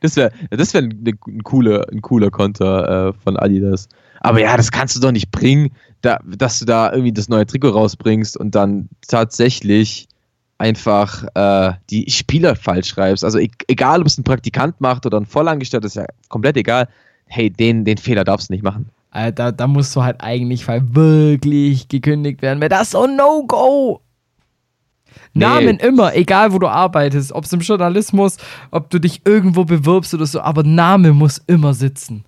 Das wäre das wär ein, ein, cooler, ein cooler Konter äh, von Adidas. Aber ja, das kannst du doch nicht bringen, da, dass du da irgendwie das neue Trikot rausbringst und dann tatsächlich einfach äh, die Spieler falsch schreibst. Also e egal, ob es ein Praktikant macht oder ein Vollangestellter, ist ja komplett egal. Hey, den, den Fehler darfst du nicht machen. Alter, da musst du halt eigentlich wirklich gekündigt werden, weil das ist so No-Go. Nee. Namen immer, egal wo du arbeitest, ob es im Journalismus, ob du dich irgendwo bewirbst oder so, aber Name muss immer sitzen.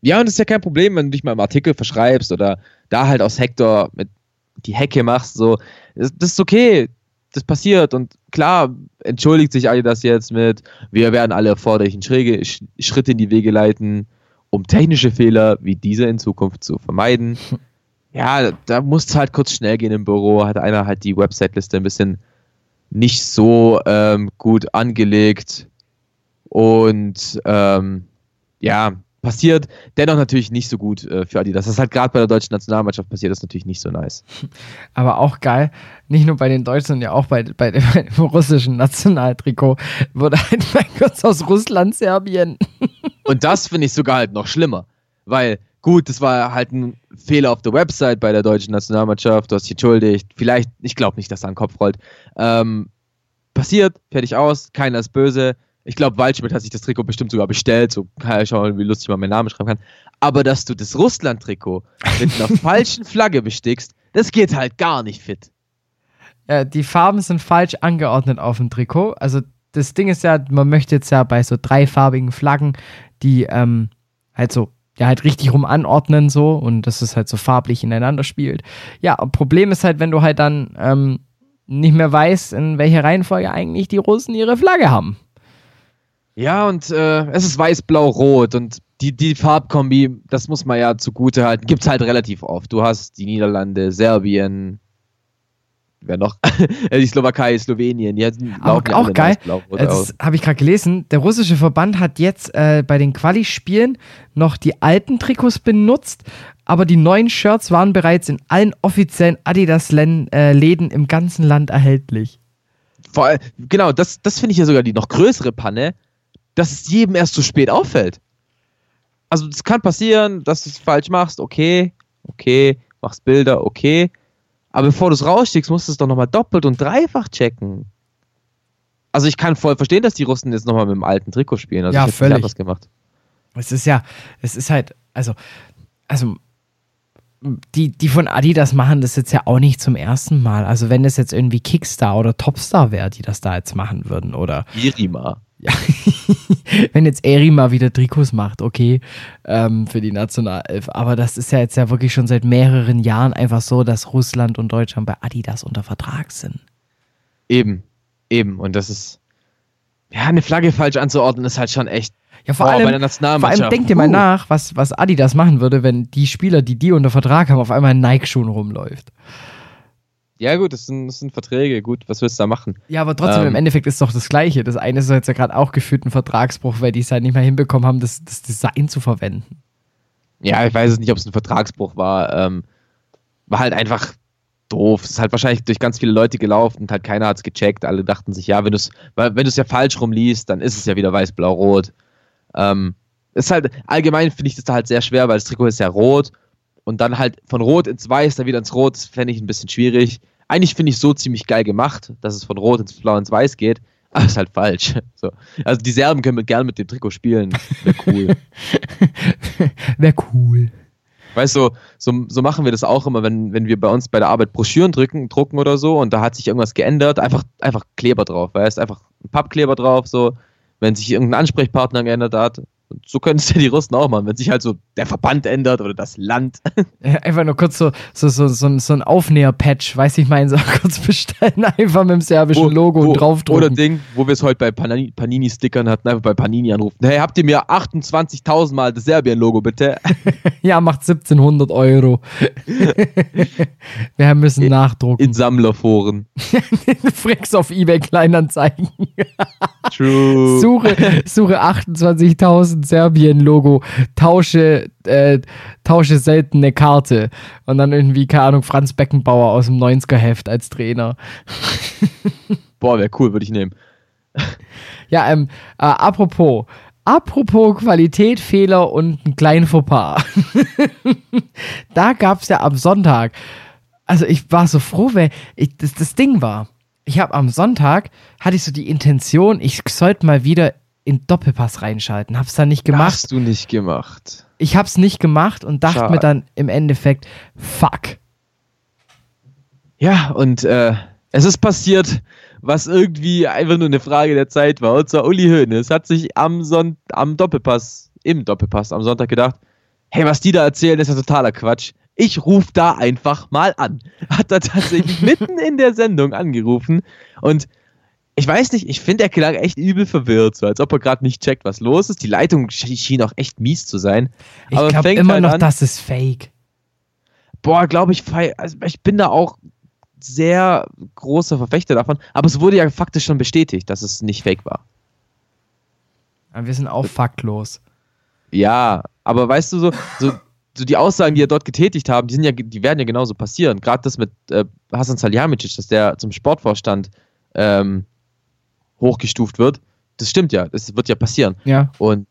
Ja, und das ist ja kein Problem, wenn du dich mal im Artikel verschreibst oder da halt aus Hector mit die Hecke machst, so. Das, das ist okay, das passiert und klar entschuldigt sich alle das jetzt mit, wir werden alle erforderlichen Schritte in die Wege leiten um technische Fehler wie diese in Zukunft zu vermeiden. <laughs> Ja, da muss es halt kurz schnell gehen im Büro, hat einer halt die Website-Liste ein bisschen nicht so ähm, gut angelegt und ähm, ja, passiert dennoch natürlich nicht so gut äh, für Adidas. Das ist halt gerade bei der deutschen Nationalmannschaft passiert, das ist natürlich nicht so nice. <laughs> Aber auch geil, nicht nur bei den Deutschen, sondern ja auch bei, bei, dem, <laughs> bei dem russischen Nationaltrikot wurde halt <laughs> mein Gott aus Russland Serbien. Und das finde ich sogar halt noch schlimmer, weil gut, das war halt ein Fehler auf der Website bei der deutschen Nationalmannschaft, du hast dich entschuldigt, vielleicht, ich glaube nicht, dass da ein Kopf rollt. Ähm, passiert, fertig aus, keiner ist böse, ich glaube, Waldschmidt hat sich das Trikot bestimmt sogar bestellt. So kann ich schauen, wie lustig man meinen Namen schreiben kann. Aber dass du das Russland-Trikot mit einer <laughs> falschen Flagge bestickst, das geht halt gar nicht fit. Ja, die Farben sind falsch angeordnet auf dem Trikot. Also das Ding ist ja, man möchte jetzt ja bei so dreifarbigen Flaggen, die ähm, halt so ja halt richtig rum anordnen so und dass es halt so farblich ineinander spielt. Ja, Problem ist halt, wenn du halt dann ähm, nicht mehr weißt, in welcher Reihenfolge eigentlich die Russen ihre Flagge haben. Ja, und äh, es ist weiß, blau, rot und die, die Farbkombi, das muss man ja zugute halten, gibt es halt relativ oft. Du hast die Niederlande, Serbien, wer noch? <laughs> die Slowakei, Slowenien, die auch, auch geil. Das habe ich gerade gelesen. Der russische Verband hat jetzt äh, bei den Quali-Spielen noch die alten Trikots benutzt, aber die neuen Shirts waren bereits in allen offiziellen Adidas-Läden äh, im ganzen Land erhältlich. Vor, genau, das, das finde ich ja sogar die noch größere Panne dass es jedem erst zu spät auffällt. Also es kann passieren, dass du es falsch machst, okay, okay, machst Bilder, okay. Aber bevor du es rausschickst, musst du es doch nochmal doppelt und dreifach checken. Also ich kann voll verstehen, dass die Russen jetzt nochmal mit dem alten Trikot spielen. Also ja, ich völlig. was gemacht. Es ist ja, es ist halt, also also die, die von Adidas machen das jetzt ja auch nicht zum ersten Mal. Also wenn es jetzt irgendwie Kickstar oder Topstar wäre, die das da jetzt machen würden oder Irima. Ja, <laughs> wenn jetzt Eri mal wieder Trikots macht, okay, ähm, für die Nationalelf. Aber das ist ja jetzt ja wirklich schon seit mehreren Jahren einfach so, dass Russland und Deutschland bei Adidas unter Vertrag sind. Eben, eben. Und das ist, ja, eine Flagge falsch anzuordnen, ist halt schon echt. Ja, vor Boah, bei der allem, vor allem denk dir mal nach, was, was Adidas machen würde, wenn die Spieler, die die unter Vertrag haben, auf einmal in Nike-Schuhen rumläuft. Ja, gut, das sind, das sind Verträge. Gut, was willst du da machen? Ja, aber trotzdem, Ähm. im Endeffekt ist doch das Gleiche. Das eine ist jetzt ja gerade auch gefühlt ein Vertragsbruch, weil die es halt nicht mehr hinbekommen haben, das, das Design zu verwenden. Ja, ich weiß es nicht, ob es ein Vertragsbruch war. Ähm, war halt einfach doof. Es ist halt wahrscheinlich durch ganz viele Leute gelaufen und halt keiner hat es gecheckt. Alle dachten sich, ja, wenn du es wenn du es ja falsch rumliest, dann ist es ja wieder weiß-blau-rot. Ähm, ist halt, allgemein finde ich das da halt sehr schwer, weil das Trikot ist ja rot und dann halt von rot ins weiß, dann wieder ins rot, fände ich ein bisschen schwierig. Eigentlich finde ich es so ziemlich geil gemacht, dass es von rot ins blau ins weiß geht, <laughs> aber ist halt falsch. <laughs> So. Also die Serben können mit, gern mit dem Trikot spielen, wäre cool. <laughs> Wäre cool. Weißt du, so, so machen wir das auch immer, wenn, wenn wir bei uns bei der Arbeit Broschüren drücken, drucken oder so und da hat sich irgendwas geändert, einfach, einfach Kleber drauf, weißt einfach ein Pappkleber drauf, so, wenn sich irgendein Ansprechpartner geändert hat. Und so können es ja die Russen auch machen, wenn sich halt so der Verband ändert oder das Land. <laughs> Ja, Einfach nur kurz so, so, so, so, ein- so ein Aufnäher-Patch, weiß ich mein, so <laughs> kurz bestellen, einfach mit dem serbischen Logo und Oder draufdrucken. Ding, wo wir es heute bei Panini-Stickern hatten, einfach bei Panini anrufen. Hey, habt ihr mir 28.000 Mal das Serbien-Logo bitte? <laughs> Ja, macht 1700 Euro. Wir müssen In- nachdrucken. In Sammlerforen. Frex auf eBay Kleinanzeigen. True. Suche, suche 28.000 Serbien-Logo, tausche, äh, tausche seltene Karte. Und dann irgendwie, keine Ahnung, Franz Beckenbauer aus dem 90er-Heft als Trainer. <laughs> Boah, wäre cool, würde ich nehmen. Ja, ähm, äh, apropos. Apropos Qualität, Fehler und ein kleinen Fauxpas. <laughs> da gab es ja am Sonntag, also ich war so froh, weil ich, das, das Ding war, ich habe am Sonntag, hatte ich so die Intention, ich sollte mal wieder in Doppelpass reinschalten. Hab's dann nicht gemacht. Hast du nicht gemacht. Ich hab's nicht gemacht und dachte Schade. mir dann im Endeffekt, fuck. Ja, und äh, es ist passiert, was irgendwie einfach nur eine Frage der Zeit war. Und zwar Uli Hoeneß hat sich am, Son am Doppelpass, im Doppelpass am Sonntag gedacht, hey, was die da erzählen, ist ja totaler Quatsch. Ich rufe da einfach mal an. Hat er tatsächlich <laughs> mitten in der Sendung angerufen und ich weiß nicht, ich finde, er klang echt übel verwirrt, so als ob er gerade nicht checkt, was los ist. Die Leitung sch- schien auch echt mies zu sein. Ich glaube immer halt noch, an- das ist fake. boah, glaube ich, also ich bin da auch sehr großer Verfechter davon, aber es wurde ja faktisch schon bestätigt, dass es nicht fake war. Aber wir sind auch faktlos. Ja, aber weißt du so, so, so die Aussagen, die er dort getätigt haben, die sind ja, die werden ja genauso passieren. Gerade das mit äh, Hasan Salihamidzic, dass der zum Sportvorstand ähm, hochgestuft wird, das stimmt ja, das wird ja passieren. Ja. Und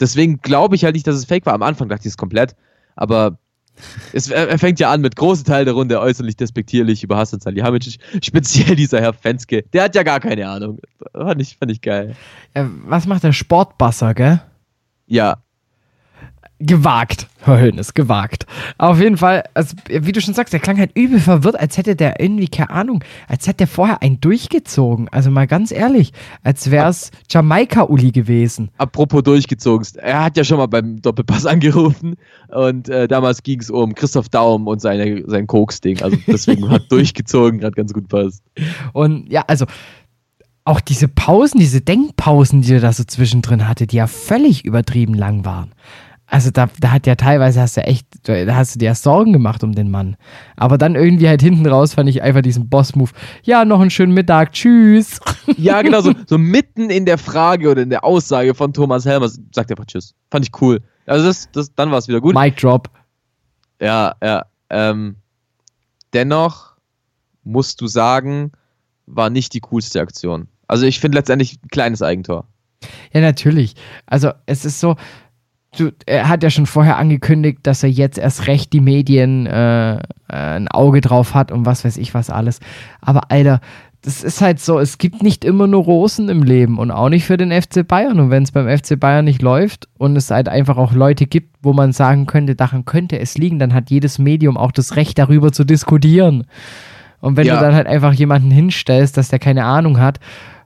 deswegen glaube ich halt nicht, dass es fake war. Am Anfang dachte ich es komplett, aber <laughs> es, er, fängt ja an mit großen Teil der Runde äußerlich despektierlich über Hasan Salihamidzic, <laughs> speziell dieser Herr Fenske, der hat ja gar keine Ahnung. Fand ich, fand ich geil. Was macht der Sportbasser, gell? Ja, Gewagt, Herr Hönes, gewagt. Auf jeden Fall, also, wie du schon sagst, der klang halt übel verwirrt, als hätte der irgendwie, keine Ahnung, als hätte der vorher einen durchgezogen. Also mal ganz ehrlich, als wäre es Jamaika-Uli gewesen. apropos durchgezogen, er hat ja schon mal beim Doppelpass <laughs> angerufen und äh, damals ging es um Christoph Daum und seine, sein Koks-Ding. Also deswegen hat <laughs> durchgezogen gerade ganz gut passt. Und ja, also auch diese Pausen, diese Denkpausen, die er da so zwischendrin hatte, die ja völlig übertrieben lang waren. Also da, da hat ja teilweise hast du echt, da hast du dir ja Sorgen gemacht um den Mann. Aber dann irgendwie halt hinten raus fand ich einfach diesen Boss-Move. Ja, noch einen schönen Mittag, tschüss. <laughs> Ja, genau, so, <laughs> so mitten in der Frage oder in der Aussage von Thomas Helmer sagt er einfach Tschüss. Fand ich cool. Also das, das, dann war es wieder gut. Mic drop. Ja, ja. Ähm, dennoch musst du sagen, war nicht die coolste Aktion. Also ich finde letztendlich ein kleines Eigentor. Ja, natürlich. Also es ist so, du, er hat ja schon vorher angekündigt, dass er jetzt erst recht die Medien äh, äh, ein Auge drauf hat und was weiß ich was alles. Aber Alter, das ist halt so, es gibt nicht immer nur Rosen im Leben und auch nicht für den FC Bayern. Und wenn es beim FC Bayern nicht läuft und es halt einfach auch Leute gibt, wo man sagen könnte, daran könnte es liegen, dann hat jedes Medium auch das Recht, darüber zu diskutieren. Und wenn Ja. du dann halt einfach jemanden hinstellst, dass der keine Ahnung hat,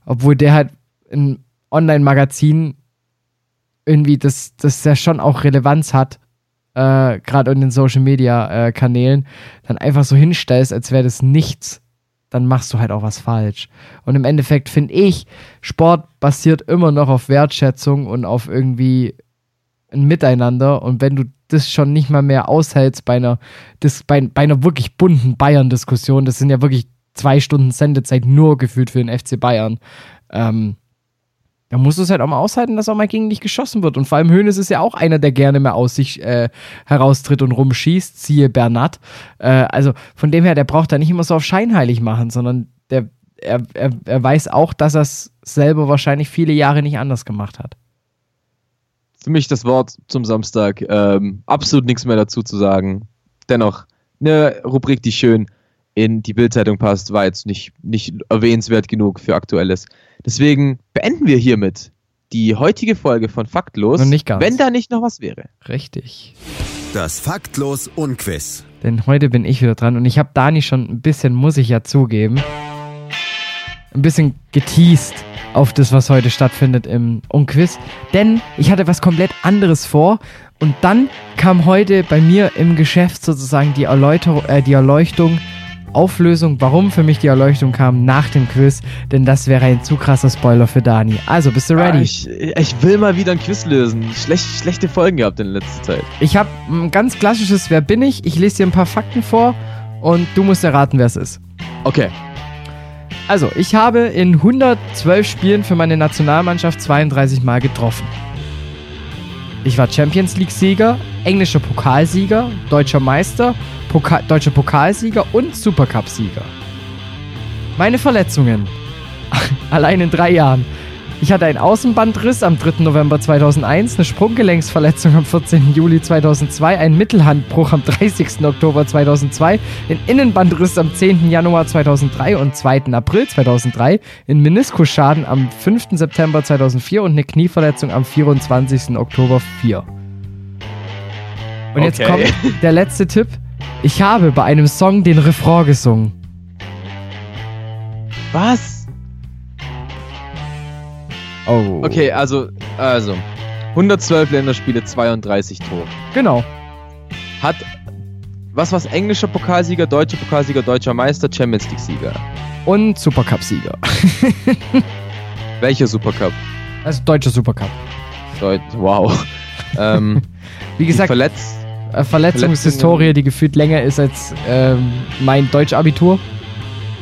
obwohl der halt ein Online-Magazin irgendwie, das, das ja schon auch Relevanz hat, äh, gerade in den Social-Media-Kanälen, dann einfach so hinstellst, als wäre das nichts, dann machst du halt auch was falsch. Und im Endeffekt finde ich, Sport basiert immer noch auf Wertschätzung und auf irgendwie ein Miteinander. Und wenn du das schon nicht mal mehr aushältst bei einer, das, bei, bei einer wirklich bunten Bayern-Diskussion, das sind ja wirklich zwei Stunden Sendezeit nur gefühlt für den FC Bayern, ähm, da musst du es halt auch mal aushalten, dass auch mal gegen dich geschossen wird. Und vor allem Hönes ist ja auch einer, der gerne mehr aus sich äh, heraustritt und rumschießt, siehe Bernat. Äh, also von dem her, der braucht da nicht immer so auf scheinheilig machen, sondern der, er, er, er weiß auch, dass er es selber wahrscheinlich viele Jahre nicht anders gemacht hat. Für mich das Wort zum Samstag. Ähm, absolut nichts mehr dazu zu sagen. Dennoch, eine Rubrik, die schön in die Bildzeitung passt, war jetzt nicht, nicht erwähnenswert genug für Aktuelles. Deswegen beenden wir hiermit die heutige Folge von Faktlos. Und nicht ganz. Wenn da nicht noch was wäre. Richtig. Das Faktlos Unquiz. Denn heute bin ich wieder dran und ich habe Dani schon ein bisschen, muss ich ja zugeben, ein bisschen geteased auf das, was heute stattfindet im Unquiz. Denn ich hatte was komplett anderes vor und dann kam heute bei mir im Geschäft sozusagen die, Erläuterung, äh, die Erleuchtung, Auflösung, warum für mich die Erleuchtung kam nach dem Quiz, denn das wäre ein zu krasser Spoiler für Dani. Also, bist du ready? Ah, ich, ich will mal wieder ein Quiz lösen. Schlech, schlechte Folgen gehabt in letzter Zeit. Ich habe ein ganz klassisches Wer bin ich? Ich lese dir ein paar Fakten vor und du musst erraten, wer es ist. Okay. Also, ich habe in 112 Spielen für meine Nationalmannschaft 32 Mal getroffen. Ich war Champions League-Sieger, englischer Pokalsieger, deutscher Meister, Poka deutscher Pokalsieger und Supercup-Sieger. Meine Verletzungen. <laughs> Allein in drei Jahren. Ich hatte einen Außenbandriss am 3. November 2001, eine Sprunggelenksverletzung am 14. Juli 2002, einen Mittelhandbruch am 30. Oktober 2002, einen Innenbandriss am 10. Januar 2003 und 2. April 2003, einen Meniskusschaden am 5. September 2004 und eine Knieverletzung am 24. Oktober 4. Und jetzt Okay. kommt der letzte Tipp. Ich habe bei einem Song den Refrain gesungen. Was? Oh. Okay, also, also. 112 Länderspiele, 32 Tore. Genau. Hat. Was war's? Englischer Pokalsieger, deutscher Pokalsieger, deutscher Meister, Champions League-Sieger. Und Supercup-Sieger. <laughs> Welcher Supercup? Also deutscher Supercup. Deut wow. <laughs> ähm, Wie gesagt, verletzt. äh, Verletzungshistorie, die gefühlt länger ist als ähm, mein Deutschabitur.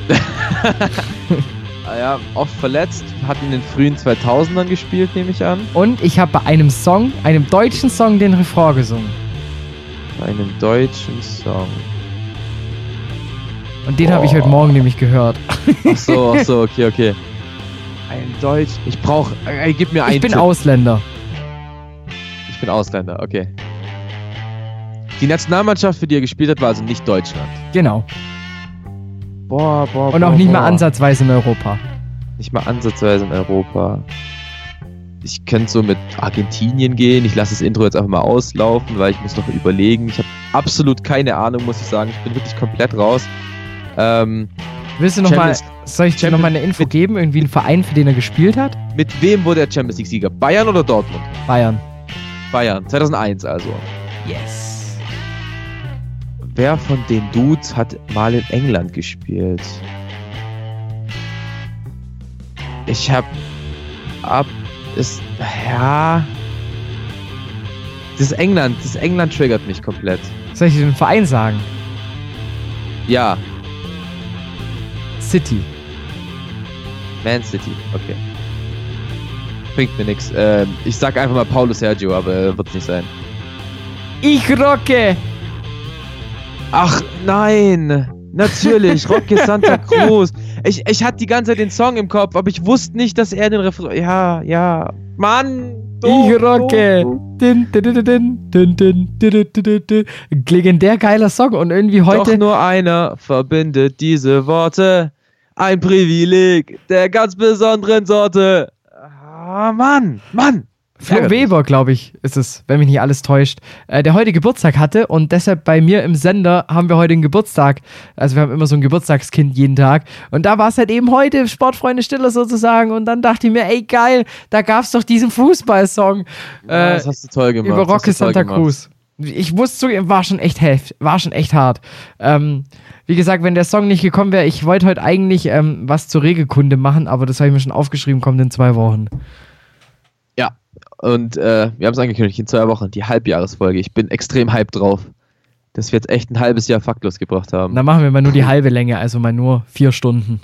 <laughs> Ah ja, oft verletzt, hat in den frühen 2000ern gespielt, nehme ich an. Und ich habe bei einem Song, einem deutschen Song, den Refrain gesungen. Bei einem deutschen Song. Und den habe ich heute Morgen nämlich gehört. Ach so, ach so, <laughs> okay, okay. Ein Deutsch. Ich brauche. Äh, gib mir einen. Ich bin Tipp. Ausländer. Ich bin Ausländer, okay. Die Nationalmannschaft, für die er gespielt hat, war also nicht Deutschland. Genau. Boah, boah, Und boah, auch nicht mal boah. ansatzweise in Europa. Nicht mal ansatzweise in Europa. Ich könnte so mit Argentinien gehen. Ich lasse das Intro jetzt einfach mal auslaufen, weil ich muss noch überlegen. Ich habe absolut keine Ahnung, muss ich sagen. Ich bin wirklich komplett raus. Ähm, Willst du noch mal, Champions- soll ich dir noch mal eine Info geben? Irgendwie einen Verein, für den er gespielt hat? mit wem wurde er Champions League Sieger? Bayern oder Dortmund? Bayern. Bayern. 2001 also. Yes. Wer von den Dudes hat mal in England gespielt? Ich hab ab ist ja das England, das England triggert mich komplett. Soll ich dir den Verein sagen? Ja, City. Man City, okay. Bringt mir nichts. Ähm, ich sag einfach mal Paulo Sergio, aber äh, wird's nicht sein. Ich rocke! Ach nein, natürlich, Rocky Santa Cruz. Ich, ich hatte die ganze Zeit den Song im Kopf, aber ich wusste nicht, dass er den Refrain. Ja, ja. Mann! Ich rocke. Legendär geiler Song und irgendwie heute. Doch nur einer verbindet diese Worte. Ein Privileg der ganz besonderen Sorte. Ah, Mann, Mann. Flo. Weber, glaube ich, ist es, wenn mich nicht alles täuscht, äh, der heute Geburtstag hatte und deshalb bei mir im Sender haben wir heute einen Geburtstag. Also wir haben immer so ein Geburtstagskind jeden Tag. Und da war es halt eben heute Sportfreunde Stiller sozusagen. Und dann dachte ich mir, ey geil, da gab es doch diesen Fußballsong Ja, äh, das hast du toll gemacht. über Rocky Santa. Cruz. Ich wusste zugeben, war schon echt heft, war schon echt hart. Ähm, wie gesagt, wenn der Song nicht gekommen wäre, ich wollte heute eigentlich ähm, was zur Regelkunde machen, aber das habe ich mir schon aufgeschrieben, kommt in zwei Wochen. Und äh, wir haben es angekündigt, in zwei Wochen die Halbjahresfolge. Ich bin extrem hyped drauf, dass wir jetzt echt ein halbes Jahr faktlos gebracht haben. Dann machen wir mal nur die halbe Länge, also mal nur vier Stunden.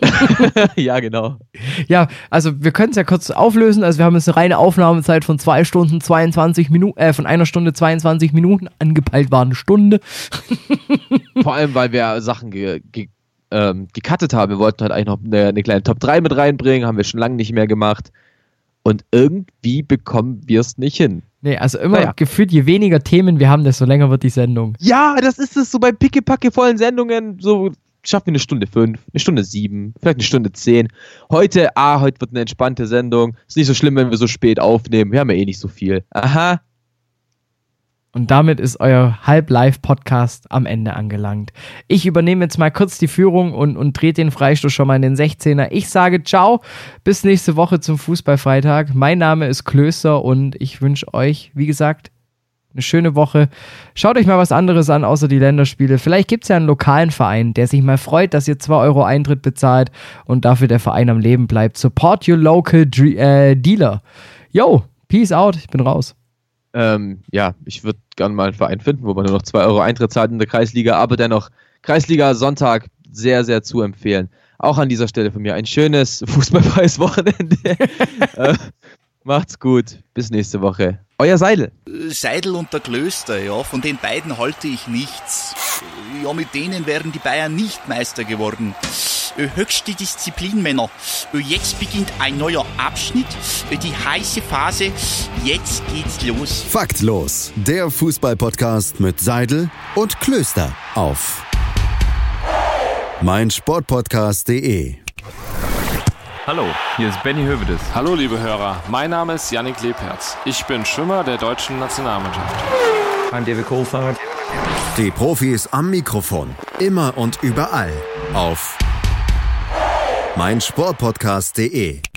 <laughs> ja, genau. Ja, also wir können es ja kurz auflösen. Also wir haben jetzt eine reine Aufnahmezeit von zwei Stunden 22 Minuten, äh, von einer Stunde 22 Minuten. Angepeilt war eine Stunde. <laughs> Vor allem, weil wir Sachen ge ge ähm, gecuttet haben. Wir wollten halt eigentlich noch eine, eine kleine Top 3 mit reinbringen, haben wir schon lange nicht mehr gemacht. Und irgendwie bekommen wir es nicht hin. Nee, also immer Naja. gefühlt, je weniger Themen wir haben, desto länger wird die Sendung. Ja, das ist es so bei pickepacke vollen Sendungen. So schaffen wir eine Stunde fünf, eine Stunde sieben, vielleicht eine Stunde zehn. Heute, ah, heute wird eine entspannte Sendung. Ist nicht so schlimm, wenn wir so spät aufnehmen. Wir haben ja eh nicht so viel. Aha. Und damit ist euer Halb-Live-Podcast am Ende angelangt. Ich übernehme jetzt mal kurz die Führung und, und drehe den Freistoß schon mal in den 16er. Ich sage ciao, bis nächste Woche zum Fußballfreitag. Mein Name ist Klöster und ich wünsche euch, wie gesagt, eine schöne Woche. Schaut euch mal was anderes an, außer die Länderspiele. Vielleicht gibt es ja einen lokalen Verein, der sich mal freut, dass ihr 2 Euro Eintritt bezahlt und dafür der Verein am Leben bleibt. Support your local äh, dealer. Yo, peace out, ich bin raus. Ähm, ja, ich würde gerne mal einen Verein finden, wo man nur noch 2 Euro Eintritt zahlt in der Kreisliga, aber dennoch Kreisliga Sonntag sehr, sehr zu empfehlen. Auch an dieser Stelle von mir ein schönes <laughs> fußballfreies Wochenende. <laughs> äh, macht's gut. Bis nächste Woche. Euer Seidel. Seidel und der Klöster, ja, von den beiden halte ich nichts. Ja, mit denen wären die Bayern nicht Meister geworden. Äh, Höchste Disziplin, Männer. Äh, Jetzt beginnt ein neuer Abschnitt, äh, die heiße Phase. Jetzt geht's los. Faktlos, der Fußballpodcast mit Seidel und Klöster auf meinsportpodcast.de. Hallo, hier ist Benny Hövedes. Hallo liebe Hörer, mein Name ist Yannick Lebherz. Ich bin Schwimmer der deutschen Nationalmannschaft. I'm David Coulthard. Die Profis am Mikrofon, immer und überall auf meinsportpodcast.de.